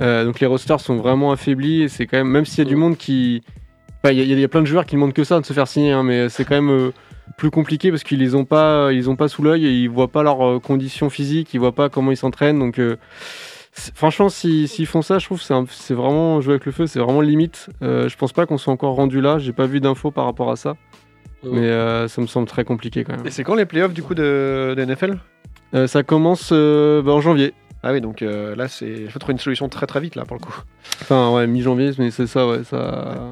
Euh, donc les rosters sont vraiment affaiblis. Et c'est quand même, même s'il y a du monde qui. Enfin, il y, a- il y a plein de joueurs qui ne demandent que ça de se faire signer, hein, mais c'est quand même euh, plus compliqué parce qu'ils les ont pas, ils ont pas sous l'œil et ils voient pas leurs conditions physiques, ils voient pas comment ils s'entraînent. Donc euh, franchement, si- s'ils font ça, je trouve que c'est vraiment jouer avec le feu, c'est vraiment limite. Euh, je pense pas qu'on soit encore rendu là. J'ai pas vu d'infos par rapport à ça, mais euh, ça me semble très compliqué quand même. Et c'est quand les playoffs du coup de, de NFL Euh, ça commence bah, en janvier. Ah oui, donc là, c'est, il faut trouver une solution très très vite là pour le coup. Enfin ouais, mi-janvier, mais c'est ça, ouais, ça.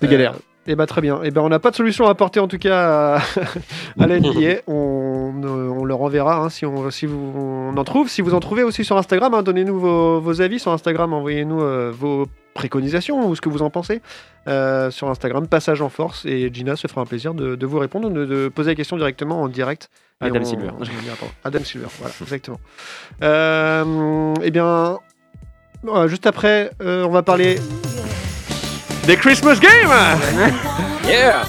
C'est galère. Et bah très bien. Et ben on n'a pas de solution à apporter en tout cas à, à la NBA. On, euh, on leur enverra hein, si, on, si vous, on en trouve. Si vous en trouvez aussi sur Instagram, hein, donnez-nous vos, vos avis sur Instagram. Envoyez-nous euh, vos préconisations ou ce que vous en pensez euh, sur Instagram, Passage en Force. Et Gina se fera un plaisir de, de vous répondre, de, de poser la question directement en direct. Adam on- Silver. Adam Silver, voilà, exactement. Eh bien, juste après, euh, on va parler des Christmas Games Yeah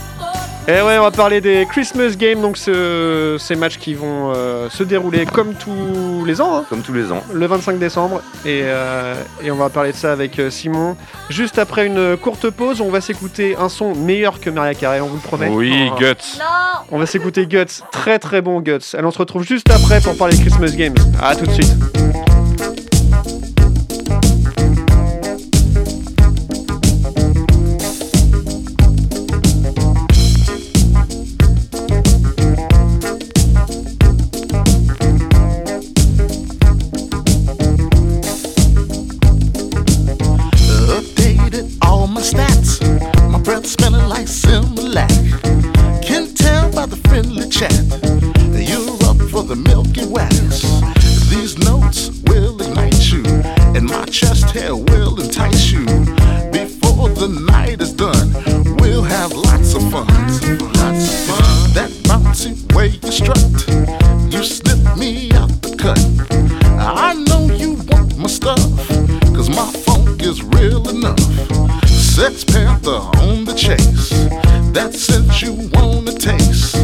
Et ouais, on va parler des Christmas Games, donc ce- ces matchs qui vont euh, se dérouler comme tous les ans, hein, Comme tous les ans. le 25 décembre. Et, euh, et on va parler de ça avec euh, Simon. Juste après une courte pause, on va s'écouter un son meilleur que Maria Carey, on vous le promet. Oui, Oh. Guts. On va s'écouter Guts, très très bon Guts. Alors on se retrouve juste après pour parler Christmas Games. À tout de suite. That scent you wanna taste.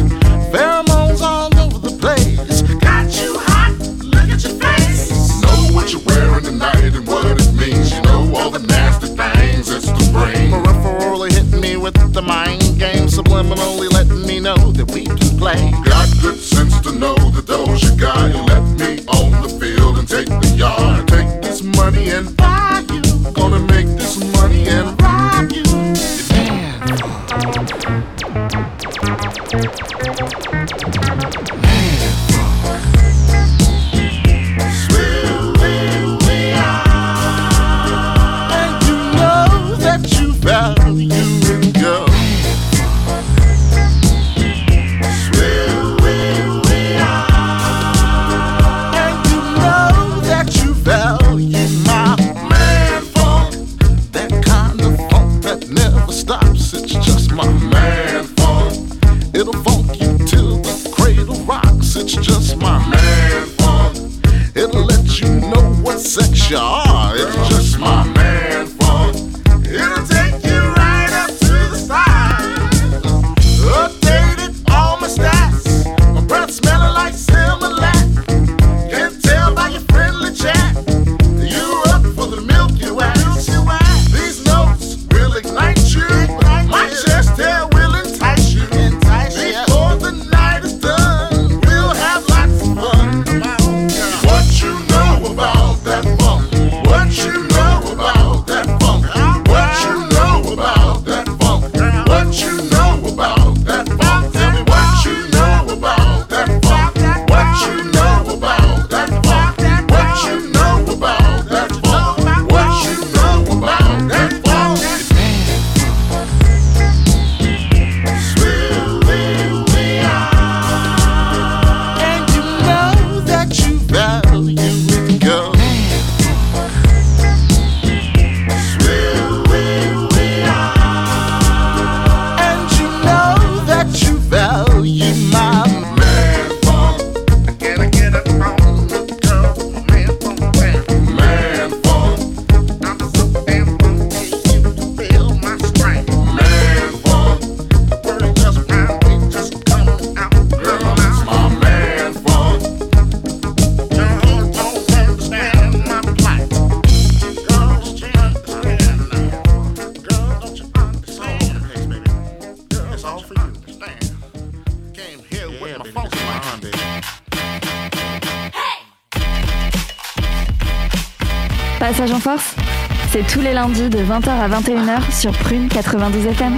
Les lundis de 20h à 21h sur Prune 92 FM.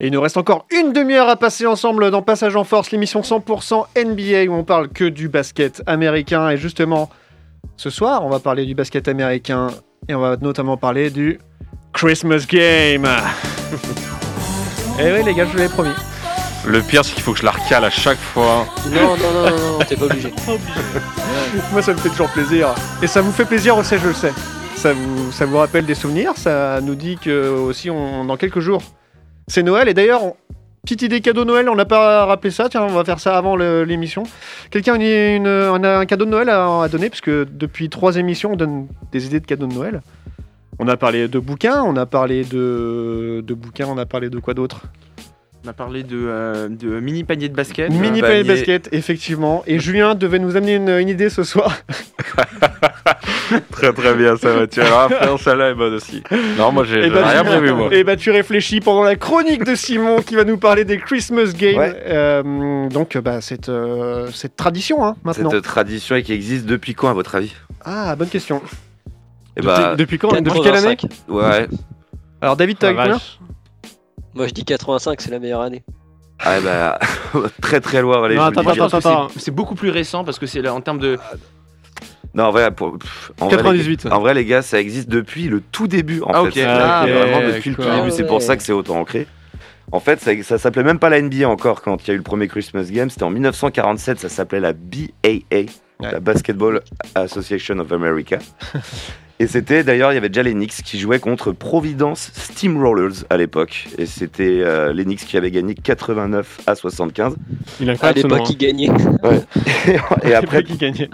Et il nous reste encore une demi-heure à passer ensemble dans Passage en Force, l'émission 100% NBA où on parle que du basket américain. Et justement, ce soir, on va parler du basket américain et on va notamment parler du Christmas Game. et oui, les gars, je vous l'avais promis. Le pire, c'est qu'il faut que je la recale à chaque fois. Non, non, non, non, non, t'es pas obligé. Moi, ça me fait toujours plaisir. Et ça vous fait plaisir aussi, je le sais. Ça vous, ça vous rappelle des souvenirs? Ça nous dit que aussi, on, dans quelques jours, c'est Noël. Et d'ailleurs, on- petite idée cadeau Noël, on n'a pas rappelé ça. Tiens, on va faire ça avant le- l'émission. Quelqu'un a une, une- on a un cadeau de Noël à, à donner, parce que depuis trois émissions, on donne des idées de cadeaux de Noël. On a parlé de bouquins, on a parlé de, de bouquins, on a parlé de quoi d'autre? On a parlé de, euh, de mini panier de basket. Mini panier de basket, effectivement. Et Julien devait nous amener une, une idée ce soir. Très très bien, ça va. Tu verras, frère, celle-là est bonne aussi. Non, moi j'ai Et j'ai bah, rien tu- prévu, moi. Et bah tu réfléchis pendant la chronique de Simon qui va nous parler des Christmas Games. Ouais. Euh, donc bah cette, euh, cette tradition hein, maintenant. Cette tradition qui existe depuis quand, à votre avis? Ah bonne question. Eh bah, Depuis quand Depuis quelle année? 85. ouais. Alors David t'as Ah. Moi je dis 85, c'est la meilleure année. Ah bah, très très loin. Allez, Non, attends, attends, attends. C'est beaucoup plus récent parce que c'est là en termes de. Non, en vrai, pour, pff, en vrai, 98. les, en vrai, les gars, ça existe depuis le tout début. En Ah, fait. Ah, vraiment ok, depuis le tout début. C'est pour ça que c'est autant ancré. En fait, ça, ça s'appelait même pas la NBA encore quand il y a eu le premier Christmas Game. C'était en 1947. Ça s'appelait la BAA, la Basketball Association of America. Et c'était d'ailleurs, il y avait déjà les Knicks qui jouaient contre Providence Steamrollers à l'époque. Et c'était euh, les Knicks qui avaient gagné 89 à 75. Il est À incroyable ce nom. l'époque, il gagnait. Et après, qui gagnait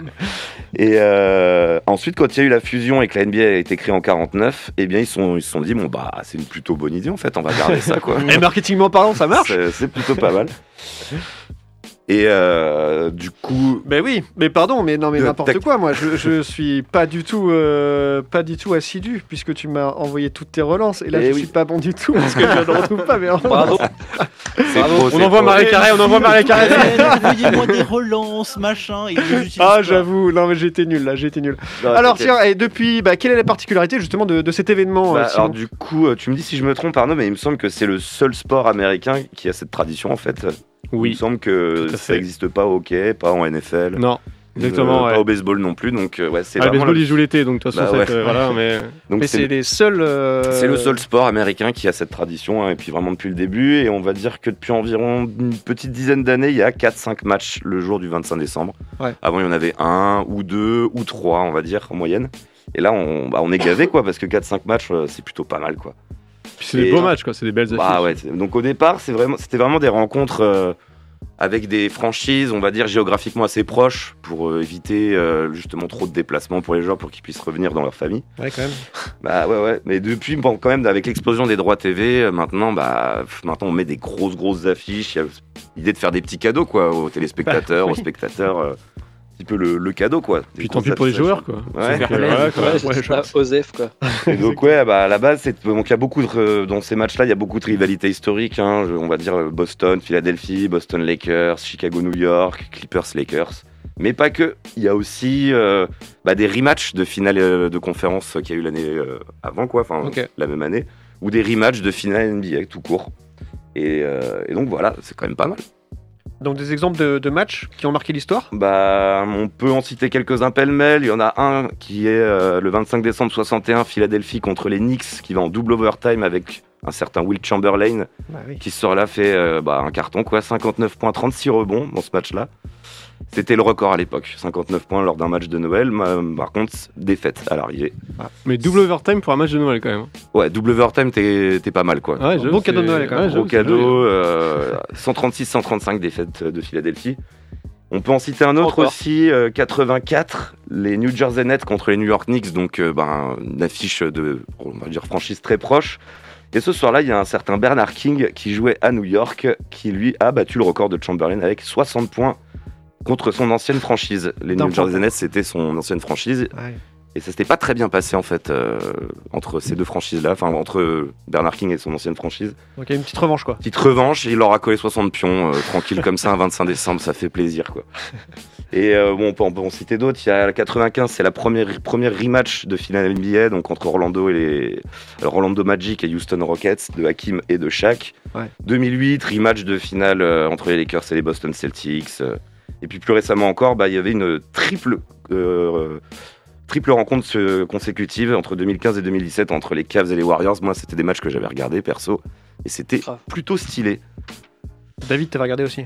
Et euh, ensuite, quand il y a eu la fusion et que la NBA a été créée en 49, eh bien, ils se sont, ils se sont dit, bon, bah, c'est une plutôt bonne idée, en fait, on va garder ça, quoi. Et marketingment parlant ça marche C'est plutôt pas mal. Et euh, du coup, Ben oui, mais pardon, mais non mais n'importe quoi. Moi, je, je suis pas du tout, euh, pas du tout assidu puisque tu m'as envoyé toutes tes relances et là Eh je oui. suis pas bon du tout parce que je ne retrouve pas. Mais Bravo. c'est trop, On envoie. Marie Carré, on envoie Marie Carré. Envoyez-moi des relances, machin. Et Ah j'avoue, non mais j'étais nul là, j'étais nul. Non, Alors tiens, et depuis, bah, quelle est la particularité justement de, de cet événement Bah, euh, alors du coup, tu me dis si je me trompe, Arnaud, mais il me semble que c'est le seul sport américain qui a cette tradition en fait. Il me semble que ça n'existe pas au hockey, pas en NFL, Non, exactement. euh, ouais. pas au baseball non plus. Donc euh, ouais, c'est Ah, le baseball, il joue l'été, donc de toute façon, Bah, ouais. euh, voilà, mais c'est les seuls. euh, C'est le seul sport américain qui a cette tradition, hein, et puis vraiment depuis le début. Et on va dire que depuis environ une petite dizaine d'années, il y a 4-5 matchs le jour du 25 décembre. Ouais. Avant, il y en avait un ou deux ou trois, on va dire, en moyenne. Et là, on, bah, on est gavé, quoi, parce que 4-5 matchs, c'est plutôt pas mal, quoi. Puis c'est des beaux matchs, quoi. C'est des belles affiches. Bah ouais, c'est- donc au départ, c'est vraiment, c'était vraiment des rencontres euh, avec des franchises, on va dire géographiquement assez proches, pour euh, éviter euh, justement trop de déplacements pour les joueurs, pour qu'ils puissent revenir dans leur famille. Ouais quand même. Bah ouais ouais, mais depuis bon quand même avec l'explosion des droits TV, euh, maintenant bah maintenant on met des grosses grosses affiches, il y a l'idée de faire des petits cadeaux quoi aux téléspectateurs, Bah, aux spectateurs, euh, petit peu le, le cadeau quoi. Puis tant pis pour les joueurs, quoi. Ouais. Donc. Ouais, bah à la base, c'est donc il y a beaucoup de dans ces matchs-là, il y a beaucoup de rivalités historiques. hein. On va dire euh, Boston, Philadelphie, Boston Lakers, Chicago, New York, Clippers, Lakers. Mais pas que. Il y a aussi euh, bah, des rematchs de finale euh, de conférence qu'il y a eu l'année euh, avant, quoi, enfin Ok. la même année, ou des rematchs de finale NBA tout court. Et, euh, et donc voilà, c'est quand même pas mal. Donc des exemples de, de matchs qui ont marqué l'histoire? Bah, on peut en citer quelques-uns pêle-mêle. Il y en a un qui est euh, le 25 décembre 61, Philadelphie contre les Knicks, qui va en double overtime avec un certain Will Chamberlain, Bah oui. qui sort là fait euh, bah, un carton, quoi, 59 points, 36 rebonds dans ce match-là. C'était le record à l'époque, 59 points lors d'un match de Noël. Par contre, défaite à l'arrivée. Mais double overtime pour un match de Noël, quand même. Ouais, double overtime, t'es t'es pas mal, quoi. Ouais, Bon cadeau de Noël, quand même. Gros cadeau, joli. euh, 136-135 défaites de Philadelphie. On peut en citer un autre Encore. aussi, euh, 84, les New Jersey Nets contre les New York Knicks, donc euh, ben, une affiche de, on va dire, franchise très proche. Et ce soir-là, il y a un certain Bernard King qui jouait à New York, qui lui a battu le record de Chamberlain avec 60 points contre son ancienne franchise. Les New. Jersey Nets, c'était son ancienne franchise. Ouais. Et ça s'était pas très bien passé en fait euh, entre ces deux franchises-là, enfin entre Bernard King et son ancienne franchise. Donc il y a une petite revanche quoi. Petite revanche, il leur a collé 60 pions, euh, tranquille comme ça, un 25 décembre, ça fait plaisir quoi. Et euh, bon, on peut, en citer d'autres. Il y a la 95, c'est la première, première rematch de finale NBA, donc entre Orlando et les alors, Orlando Magic et Houston Rockets, de Hakim et de Shaq. Ouais. 2008, rematch de finale entre les Lakers et les Boston Celtics. Et puis plus récemment encore, bah, il y avait une triple, euh, triple rencontre consécutive entre 2015 et 2017 entre les Cavs et les Warriors. Moi, c'était des matchs que j'avais regardés perso, et c'était plutôt stylé. David, t'avais regardé aussi?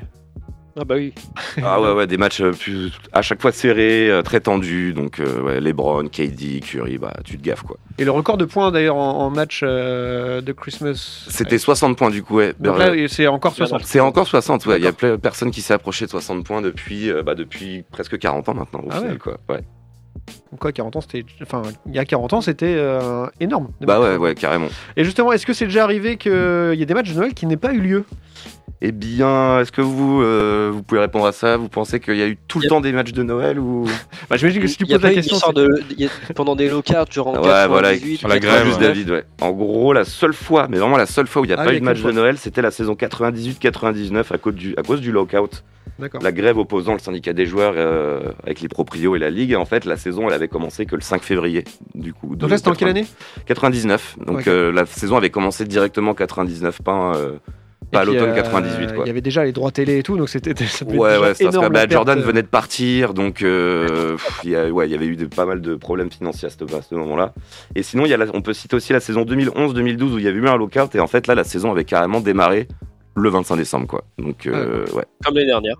Ah bah oui. Ah ouais, ouais, des matchs euh, plus, à chaque fois serrés, euh, très tendus. Donc, euh, ouais, LeBron, KD, Curry, bah, tu te gaffes quoi. Et le record de points d'ailleurs en, en match euh, de Christmas. C'était 60 points du coup, ouais. Donc là, c'est encore 60. C'est encore 60, ouais. Il y a plein- personne qui s'est approché de 60 points depuis, euh, bah, depuis presque 40 ans maintenant. Au Ah final, ouais. quoi. Ouais. Quoi, 40 ans, c'était. Enfin, il y a 40 ans, c'était euh, énorme. Bah ouais, ouais, carrément. Et justement, est-ce que c'est déjà arrivé qu'il y ait des matchs de Noël qui n'aient pas eu lieu? Eh bien, est-ce que vous, euh, vous pouvez répondre à ça? Vous pensez qu'il y a eu tout le temps des matchs de Noël ou? Bah, j'imagine que si tu poses la question. histoire c'est- de, il y a- pendant des low-cards durant Ouais, voilà, 98, sur la grève, juste ouais. David, ouais. En gros, la seule fois, mais vraiment la seule fois où il n'y a Ah pas eu de match de Noël, c'était la saison 98-99 à, cause du- à cause du lockout. D'accord. La grève opposant le syndicat des joueurs euh, avec les proprios et la ligue. Et en fait, la saison, elle avait commencé que le 5 février. Du coup, Donc là, c'était en quelle année? 99. Donc euh, la saison avait commencé directement en 99, pas, euh, pas à l'automne euh, 98. Quoi. Il y avait déjà les droits télé et tout, donc c'était. ça Ouais, ouais, c'est parce que énorme, bah, Jordan euh. venait de partir, donc euh, pff, il y, a- ouais, il y avait eu de- pas mal de problèmes financiers à ce, à ce moment-là. Et sinon, il y a la- on peut citer aussi la saison 2011-2012 où il y avait eu un lockout, et en fait, là, la saison avait carrément démarré le 25 décembre, quoi. Donc, euh, ouais. comme l'année dernière.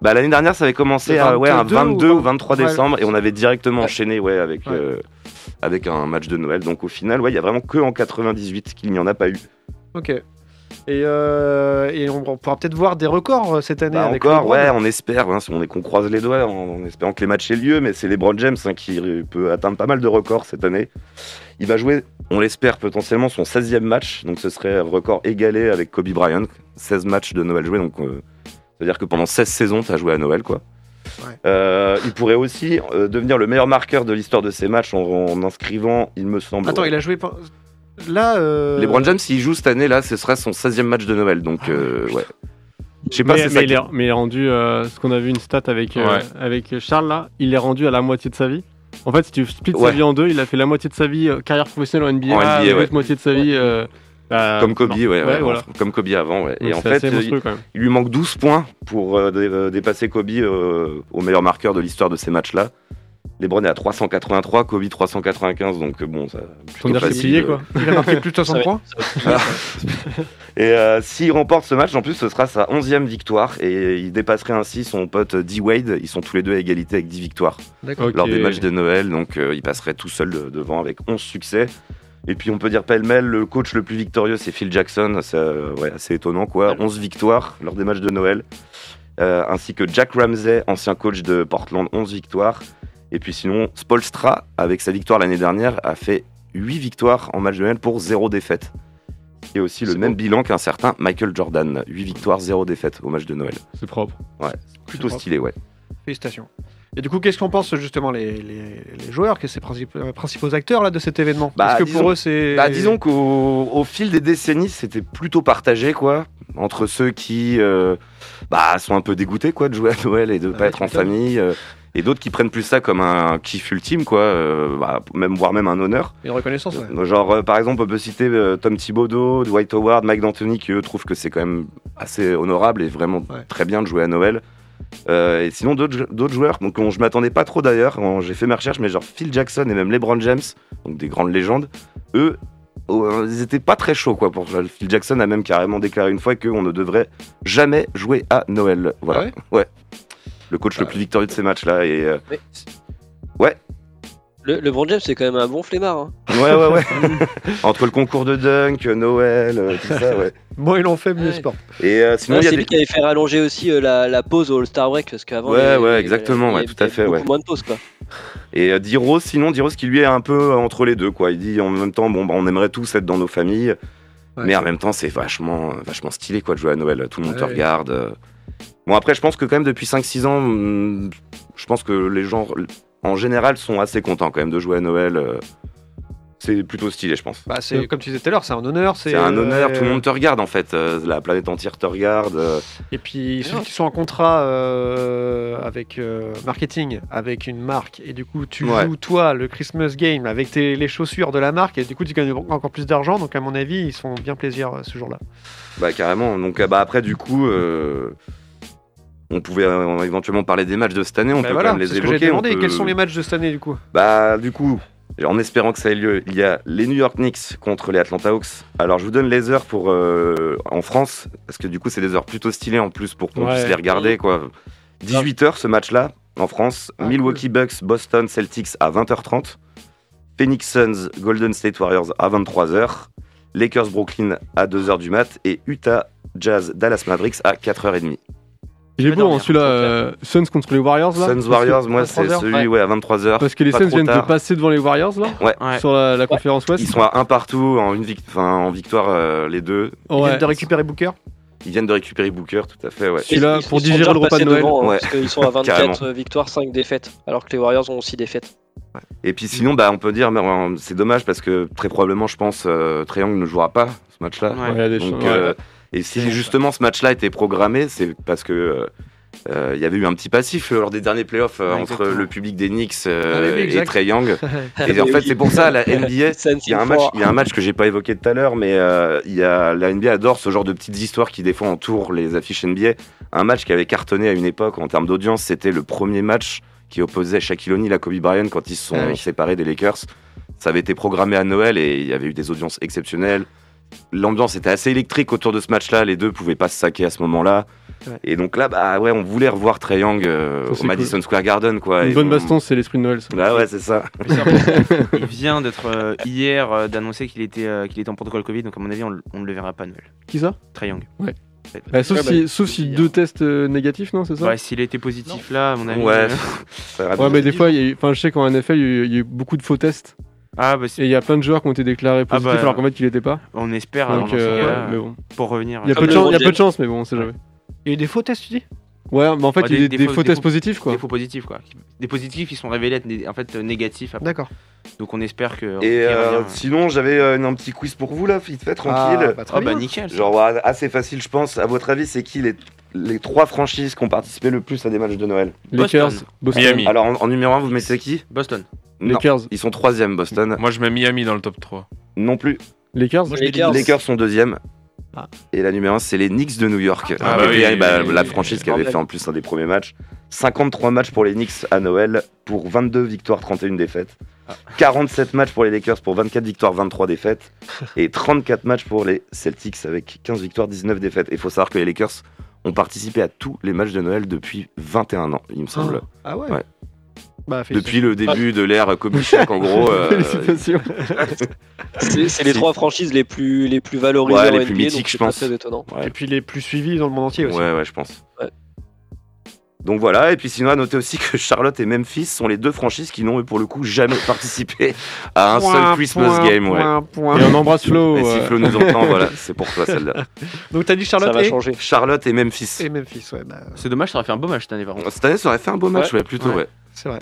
Bah, l'année dernière, ça avait commencé à ouais, un 22 22 ou ou 23 Ouais. décembre, et on avait directement enchaîné ouais, avec, Ouais. euh, avec un match de Noël. Donc, au final, ouais, il y a vraiment que en 98 qu'il n'y en a pas eu. Ok. Et, euh, et on, pourra peut-être voir des records euh, cette année Bah, avec encore, ouais, on espère, hein, on est qu'on croise les doigts en, en espérant que les matchs aient lieu, mais c'est LeBron James hein, qui peut atteindre pas mal de records cette année. Il va jouer, on l'espère, potentiellement son 16e match, donc ce serait un record égalé avec Kobe Bryant, 16 matchs de Noël joués, donc euh, c'est-à-dire que pendant 16 saisons, tu as joué à Noël, quoi. Ouais. Euh, il pourrait aussi euh, devenir le meilleur marqueur de l'histoire de ces matchs en, en inscrivant, il me semble. Attends, il a joué. Là. euh, LeBron James, s'il joue cette année, là, ce serait son 16e match de Noël, donc Ah euh, ouais. Je sais pas mais, si mais ça il est, mais il est rendu, euh, ce qu'on a vu une stat avec, euh, Ouais. avec Charles là, il est rendu à la moitié de sa vie. En fait, si tu splits Ouais. sa vie en deux, il a fait la moitié de sa vie euh, carrière professionnelle en NBA, En NBA, et l'autre ouais. moitié de sa vie. euh, bah, Comme Kobe, ouais, ouais, voilà. comme Kobe avant, ouais. Et en fait. Il lui manque 12 points pour euh, dé- euh, dépasser Kobe euh, au meilleur marqueur de l'histoire de ces matchs-là. LeBron est à 383, Kobe 395, donc euh, bon, ça. Faut facile, quoi. Il a marqué plus de 60 Ça va- points. Et euh, s'il remporte ce match, en plus, ce sera sa 11e victoire et il dépasserait ainsi son pote D. Wade. Ils sont tous les deux à égalité avec 10 victoires lors des matchs de Noël, donc euh, il passerait tout seul de- devant avec 11 succès. Et puis on peut dire pêle-mêle, le coach le plus victorieux c'est Phil Jackson, c'est euh, ouais, assez étonnant quoi, 11 victoires lors des matchs de Noël. Euh, ainsi que Jack Ramsey, ancien coach de Portland, 11 victoires. Et puis sinon, Spolstra, avec sa victoire l'année dernière, a fait 8 victoires en match de Noël pour 0 défaite. Et aussi le même beau. bilan qu'un certain Michael Jordan, 8 victoires, 0 défaite au match de Noël. C'est propre. Plutôt propre. stylé, ouais. Félicitations. Et du coup, qu'est-ce qu'on pense justement les, les, les joueurs, que ces principaux, euh, principaux acteurs là de cet événement? Bah, Parce que disons- pour eux, c'est. Bah, disons qu'au au fil des décennies, c'était plutôt partagé, quoi. Entre ceux qui euh, bah, sont un peu dégoûtés, quoi, de jouer à Noël et de Ah pas ouais, être en famille. euh, et d'autres qui prennent plus ça comme un kiff ultime, quoi. euh, bah, même, voire même un honneur. Une reconnaissance, ouais. Genre, euh, par exemple, on peut citer euh, Tom Thibodeau, Dwight Howard, Mike D'Antoni, qui eux trouvent que c'est quand même assez honorable et vraiment Ouais. très bien de jouer à Noël. Euh, et sinon, d'autres jou- d'autres joueurs, donc on- je m'attendais pas trop d'ailleurs, j'ai fait mes recherches, mais genre Phil Jackson et même LeBron James, donc des grandes légendes, eux, oh, euh, ils étaient pas très chauds quoi. Pour Phil Jackson a même carrément déclaré une fois qu'on ne devrait jamais jouer à Noël. Voilà. Ah ouais Le coach le plus victorieux de ces matchs-là et euh, Mais- Ouais. Le, le James, c'est quand même un bon flemmard. hein. ouais ouais ouais. Entre le concours de dunk, Noël, euh, tout ça, ouais. Moi, ils l'ont fait mieux Ouais. sport. Et euh, sinon Ouais, il y a c'est des lui qui avait fait rallonger aussi euh, la, la pause au All-Star Break parce qu'avant. Ouais, il ouais, il exactement, il ouais, tout à fait, ouais. moins de pauses quoi. Et euh, Diros, sinon, Diros qui lui est un peu entre les deux, quoi. Il dit en même temps, bon, bah, on aimerait tous être dans nos familles, Ouais. mais en même temps, c'est vachement, vachement stylé, quoi, de jouer à Noël. Tout le monde te Ouais. regarde. Euh. Bon, après, je pense que quand même, depuis 5-6 ans, hum, je pense que les gens, en général, sont assez contents quand même de jouer à Noël. euh. C'est plutôt stylé, je pense. Bah, c'est comme tu disais tout à l'heure, c'est un honneur. C'est un honneur, euh, tout le monde te regarde en fait, euh, la planète entière te regarde. euh. Et puis ceux qui sont en contrat euh, avec euh, marketing, avec une marque, et du coup tu Ouais. joues toi le Christmas game avec tes, les chaussures de la marque, et du coup tu gagnes encore plus d'argent. Donc à mon avis, ils sont bien plaisir euh, ce jour-là. Bah carrément. Donc euh, bah après du coup, euh, on pouvait euh, éventuellement parler des matchs de cette année. On Bah peut voilà, quand même les que évoquer. on demandé. peut- Quels sont les matchs de cette année du coup? Bah du coup, en espérant que ça ait lieu, il y a les New York Knicks contre les Atlanta Hawks. Alors je vous donne les heures pour euh, en France, parce que du coup c'est des heures plutôt stylées en plus pour qu'on Ouais. puisse les regarder. quoi. 18h ce match-là en France. Ah, Milwaukee Bucks, Boston Celtics à 20h30. Phoenix Suns, Golden State Warriors à 23h. Lakers Brooklyn à 2h du mat. Et Utah Jazz Dallas Mavericks à 4h30. Il est beau, hein, celui-là. euh, Suns contre les Warriors, là. Suns Warriors, moi c'est 23h, celui ouais. ouais, à 23h. Parce que les Suns viennent de tard. passer devant les Warriors, là. Ouais. Ouais. Sur la, la conférence Ouest. Ils sont à un partout en, une en victoire euh, les deux. Ils Ouais. viennent de récupérer Booker? Ils viennent de récupérer Booker, tout à fait. Ouais. Celui-là, Ils- pour ils digérer le repas de Noël. devant, hein, Ouais. Parce qu'ils sont à 24 Carrément. victoires, 5 défaites. Alors que les Warriors ont aussi des défaites. Et puis sinon, bah, on peut dire, mais, euh, c'est dommage parce que très probablement, je pense, euh, Young ne jouera pas ce match-là. Ouais. Ouais, il y a des Donc, choses. euh, et si justement ce match-là était programmé, c'est parce que euh, euh, il y avait eu un petit passif lors des derniers playoffs euh, entre le public des Knicks euh, Ah oui, et. Trey Young. et en fait, c'est pour ça la NBA. Il y, a un match, il y a un match que j'ai pas évoqué tout à l'heure, mais euh, il y a, la NBA adore ce genre de petites histoires qui des fois entourent les affiches NBA. Un match qui avait cartonné à une époque en termes d'audience, c'était le premier match qui opposait Shaquille O'Neal à Kobe Bryant quand ils se sont Ah oui. séparés des Lakers. Ça avait été programmé à Noël et il y avait eu des audiences exceptionnelles. L'ambiance était assez électrique autour de ce match-là. Les deux pouvaient pas se saquer à ce moment-là. Ouais. Et donc là, bah ouais, on voulait revoir Trey Young euh, au Madison Square Garden, quoi. Une Et bonne on- baston, c'est l'esprit de Noël. ça. Bah ouais, c'est ça. Il vient d'être euh, hier euh, d'annoncer qu'il était, euh, qu'il était en protocole Covid, donc à mon avis, on, ne le verra pas Noël. Qui ça? Très Young. Bah, Sauf Ouais, si, bah, sauf si deux tests euh, négatifs, non C'est ça? Ouais, s'il était positif là, à mon avis. Ouais. Ouais, mais des fois, y a eu- enfin, je sais qu'en NFL, il y, y a eu beaucoup de faux tests. Ah, bah, c'est- Et il y a plein de joueurs qui ont été déclarés Ah, positifs bah, alors qu'en fait, il n'était pas. on espère, Donc, euh, mais bon. pour revenir. Il y a peu de chance, mais bon, on sait jamais. Il y a eu des faux tests, tu dis? Ouais, mais en fait, il y a des- des, des des faux- tests positifs, quoi. Des faux positifs, quoi. Des positifs qui sont révélés être en fait euh, négatifs. après. D'accord. Donc on espère que. Et euh, revient. sinon, j'avais euh, un petit quiz pour vous là, vite fait, tranquille. Ah, bah, très Ah, bah bien. nickel. ça. Genre ouais, assez facile, je pense. À votre avis, c'est qui les, les trois franchises qui ont participé le plus à des matchs de Noël? Lakers, Boston. Boston. Miami. Alors en, en numéro 1, vous mettez qui? Boston. Non, Lakers. ils sont troisième, Boston. Moi, je mets Miami dans le top 3. Non plus. Lakers Moi. Lakers. Lakers sont deuxième. Ah. Et la numéro 1, c'est les Knicks de New York. Ah, bah oui, bah, oui, la oui. franchise qui avait fait en plus un des premiers matchs. 53 matchs pour les Knicks à Noël pour 22 victoires, 31 défaites. 47 matchs pour les Lakers pour 24 victoires, 23 défaites. Et 34 matchs pour les Celtics avec 15 victoires, 19 défaites. Et il faut savoir que les Lakers ont participé à tous les matchs de Noël depuis 21 ans, il me semble. Ah ouais Ouais. Bah. Depuis le début de l'ère Kobe Shaq, en gros. euh, Félicitations. C'est les trois franchises les plus, les plus valorisées Ouais, les NBA, plus mythiques, je pense. très étonnant. ouais. Et puis les plus suivis dans le monde entier aussi. Ouais, ouais, je pense. Ouais. Donc voilà, et puis sinon à noter aussi que Charlotte et Memphis sont les deux franchises qui n'ont pour le coup jamais participé à un seul Christmas point, game. Ouais. point, point. Et on embrasse Flo. Et si euh, Flo nous entend, voilà, c'est pour toi celle-là. Donc t'as dit Ça Charlotte va et... changer. Charlotte et Memphis. et Memphis, ouais, bah, C'est dommage, ça aurait fait un beau match cette année par contre. Cette année, ça aurait fait un beau match, Ouais. ouais, plutôt, Ouais. ouais. c'est vrai.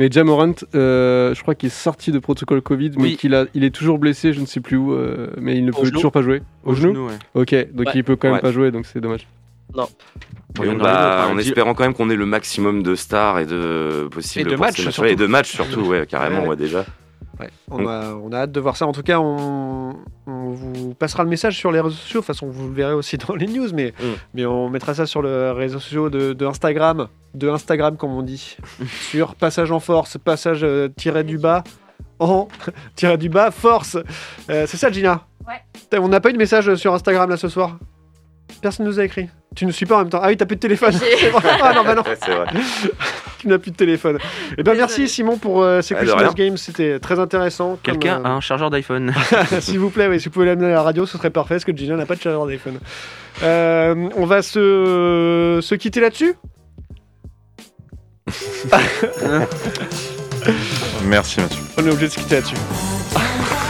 Mais Jamorant, euh, je crois qu'il est sorti de protocole Covid, mais Oui. qu'il a, il est toujours blessé, je ne sais plus où, euh, mais il ne Au peut genou. toujours pas jouer. Au, genou ouais. Ok, donc Ouais. il peut quand même Ouais. pas jouer, donc c'est dommage. Et aura bah, en espérant quand même qu'on ait le maximum de stars et de possibles Et de matchs. Et de matchs surtout, ouais, carrément, Ouais. ouais, déjà. Ouais. On, a, on a hâte de voir ça. En tout cas, on, on vous passera le message sur les réseaux sociaux. De toute façon, vous le verrez aussi dans les news, mais, Mm. mais on mettra ça sur le réseau social de, de Instagram, de Instagram comme on dit, sur passage en force, passage euh, tiré du bas, en tiré du bas, force. Euh, c'est ça, Gina? Ouais. On n'a pas eu de message sur Instagram là ce soir? Personne nous a écrit. Tu ne suis pas en même temps. Ah oui, t'as plus de téléphone. Ah non, bah non, Ouais, c'est vrai. tu n'as plus de téléphone. Eh ben merci. Simon pour euh, ces Ah, Christmas. Games. C'était très intéressant. Quelqu'un euh, a un chargeur d'iPhone. S'il vous plaît, oui, si vous pouvez l'amener à la radio, ce serait parfait, parce que Gina n'a pas de chargeur d'iPhone. Euh, on va se, se quitter là-dessus Merci, Mathieu. On est obligé de se quitter là-dessus.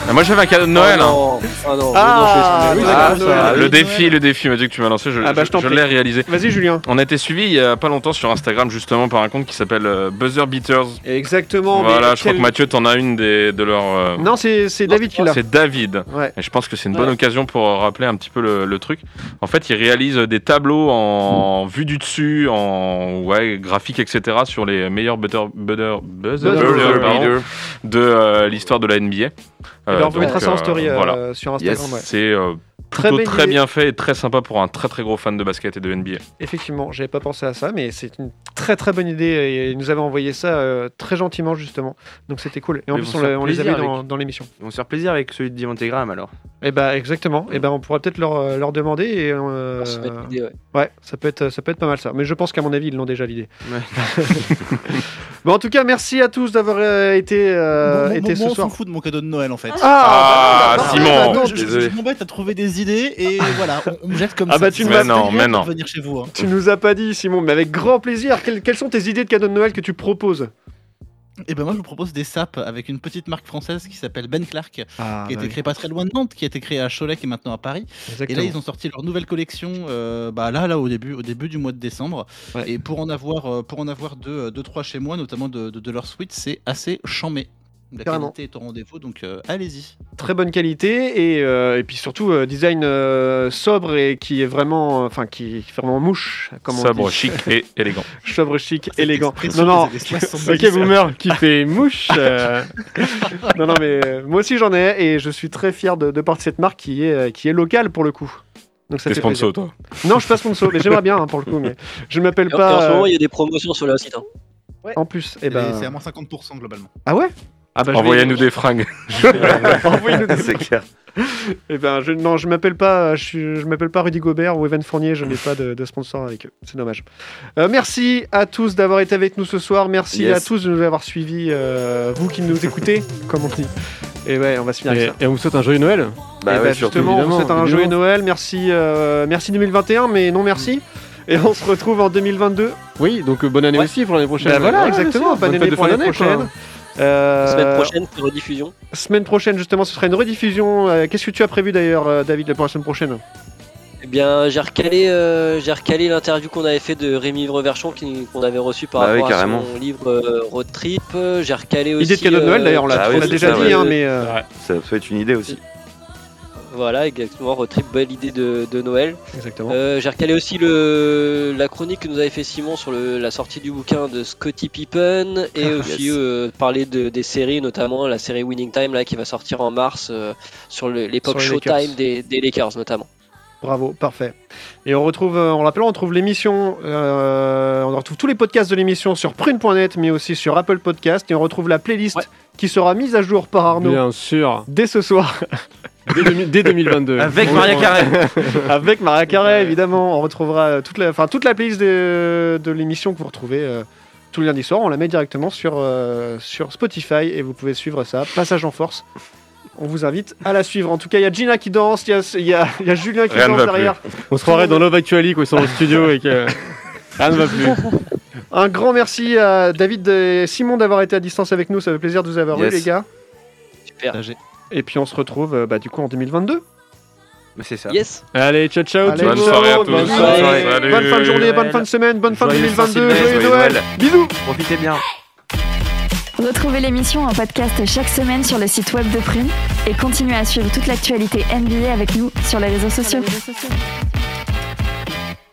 Ah, moi, j'avais un cadeau de Noël. Oh hein. non, ah non, Ah, non, Ah, ça, le défi, le défi, Mathieu, que tu m'as lancé, je, Ah bah, je je l'ai réalisé. Vas-y, Julien. On a été suivi il y a pas longtemps sur Instagram, justement, par un compte qui s'appelle euh, Buzzer Beaters. Exactement. voilà, mais je crois quel- que Mathieu, t'en as une des, de leurs. euh, Non, c'est David qui l'a. C'est David. Ouais. Et je pense que c'est une Ouais. bonne occasion pour rappeler un petit peu le, le truc. En fait, il réalise des tableaux en vue du dessus, en ouais, graphique, etc. sur les meilleurs butter, butter, buzzer, Buzzer beaters, pardon, beater. de euh, l'histoire de la NBA. Alors, on vous mettra ça en euh, story euh, voilà. sur Instagram. Yes. ouais. C'est Très plutôt belle très idée. bien fait et très sympa pour un très très gros fan de basket et de NBA. Effectivement, j'avais pas pensé à ça, mais c'est une très très bonne idée et ils nous avaient envoyé ça euh, très gentiment justement. Donc c'était cool. Et en plus on, on les avait dans, l'émission. Ils vont se faire plaisir avec celui de Divantegram alors. Et bah exactement. Et ben on pourra peut-être leur, euh, leur demander et euh, se mettre l'idée, ouais. ouais, ça peut être ça peut être pas mal ça. Mais je pense qu'à mon avis ils l'ont déjà l'idée. Ouais. bon en tout cas merci à tous d'avoir euh, été euh, été moi, ce on soir. s'en fout de mon cadeau de Noël en fait. Ah, Ah, bah, Simon. bah, non, je, je- je m'embête à trouver des idées et voilà, on, me jette comme Ah ça. bah, tu Mais non, mais non. venir chez vous. hein. Tu nous as pas dit Simon, mais avec grand plaisir. Quelles, quelles sont tes idées de cadeaux de Noël que tu proposes? Et ben moi je vous propose des sapes avec une petite marque française qui s'appelle Ben Clark, Ah, qui a été créée pas très loin de Nantes, qui a été créée à Cholet qui est maintenant à Paris. Et là ils ont sorti leur nouvelle collection, euh, bah là là au début au début du mois de décembre. Ouais. Et pour en avoir euh, pour en avoir deux euh, deux trois chez moi, notamment de, de, de leur suite, c'est assez chamé. La Carrément. qualité est au rendez-vous, donc euh, allez-y. très bonne qualité et, euh, et puis surtout euh, design euh, sobre et qui est vraiment enfin qui, fait vraiment mouche comme on Sobre, dit. chic et élégant. sobre chic Cette élégant non non des années 70. Ok, boomer qui fait mouche. euh, non non mais euh, moi aussi j'en ai et je suis très fier de, de porter cette marque qui est euh, qui est locale pour le coup donc ça T'es sponsor, plaisir. toi. non je suis pas sponsor mais j'aimerais bien hein, pour le coup mais je m'appelle Et en- et en pas ce moment, il y a des promotions sur le site. hein. en plus et Et ben C'est à moins 50% globalement. ah ouais? Ah bah, Envoyez-nous des fringues. Envoyez-nous des C'est clair. Eh ben, je, non, je m'appelle pas, je, m'appelle pas Rudy Gobert ou Evan Fournier, je n'ai pas de, de sponsor avec eux. C'est dommage. Euh, merci à tous d'avoir été avec nous ce soir. Merci Yes. à tous de nous avoir suivis, euh, vous qui nous écoutez, comme on dit. Et ouais, on va se finir avec Et, ça. et on vous souhaite un joyeux Noël. Bah Et ouais, bah, surtout. justement, on vous souhaite un joyeux Noël. Merci, euh, merci 2021, mais non merci. Et on se retrouve en 2022. Oui, donc euh, bonne année Ouais. aussi pour l'année prochaine. Bah voilà, Ouais, exactement. bien sûr. Bonne année fête de pour fin l'année d'année, quoi. Prochaine. Euh, Semaine prochaine, c'est rediffusion. semaine prochaine, justement, ce sera une rediffusion. Euh, Qu'est-ce que tu as prévu d'ailleurs, euh, David, pour la semaine prochaine Eh bien, j'ai recalé, euh, j'ai recalé l'interview qu'on avait fait de Rémi Vreverchon qui- qu'on avait reçu par Bah oui, rapport à son livre euh, Road Trip. J'ai recalé aussi. Idée de cadeau de Noël euh, d'ailleurs, on l'a Ah oui, déjà ça, dit, ouais. hein, mais. euh, Ça peut être une idée aussi. Voilà, exactement. Road Trip, belle idée de, de Noël. Exactement. Euh, j'ai recalé aussi le, la chronique que nous avait fait Simon sur le- la sortie du bouquin de Scottie Pippen et Ah, aussi yes. euh, parler de, des séries, notamment la série Winning Time là, qui va sortir en mars euh, sur l'époque Lakers. Showtime des, des Lakers notamment. Bravo, parfait. Et on retrouve, on rappelle, on retrouve l'émission, euh, on retrouve tous les podcasts de l'émission sur prune.net, mais aussi sur Apple Podcast, et on retrouve la playlist Ouais. qui sera mise à jour par Arnaud Bien sûr. dès ce soir, Dès, 2000 dès 2022. Avec On- Maria Carré. avec Maria Carré, évidemment. On retrouvera euh, toute la, enfin, toute la playlist de, de l'émission que vous retrouvez euh, tous les lundis soirs. On la met directement sur, euh, sur Spotify, et vous pouvez suivre ça. Passage en force. On vous invite à la suivre. En tout cas, il y a Gina qui danse, il y a, il y a- il y a Julien qui Rien danse plus. derrière. On se croirait dans Love Actually quand ils sont au studio et que rien ne va plus. Un grand merci à David et Simon d'avoir été à distance avec nous. Ça fait plaisir de vous avoir eu, les gars. Super. Et puis on se retrouve euh, bah, du coup en 2022. Mais c'est ça. Yes. Allez, ciao ciao. Allez, Bonne soirée à tous. bonne Bonne soirée. soirée. Salut. Bonne fin de journée, bonne fin de semaine, bonne fin de Joyeux 2022. Saint-Sylvestre, Joyeux joyeux Noël. Noël. Bisous. Profitez bien. Retrouvez l'émission en podcast chaque semaine sur le site web de Prune et continuez à suivre toute l'actualité NBA avec nous sur les réseaux sociaux.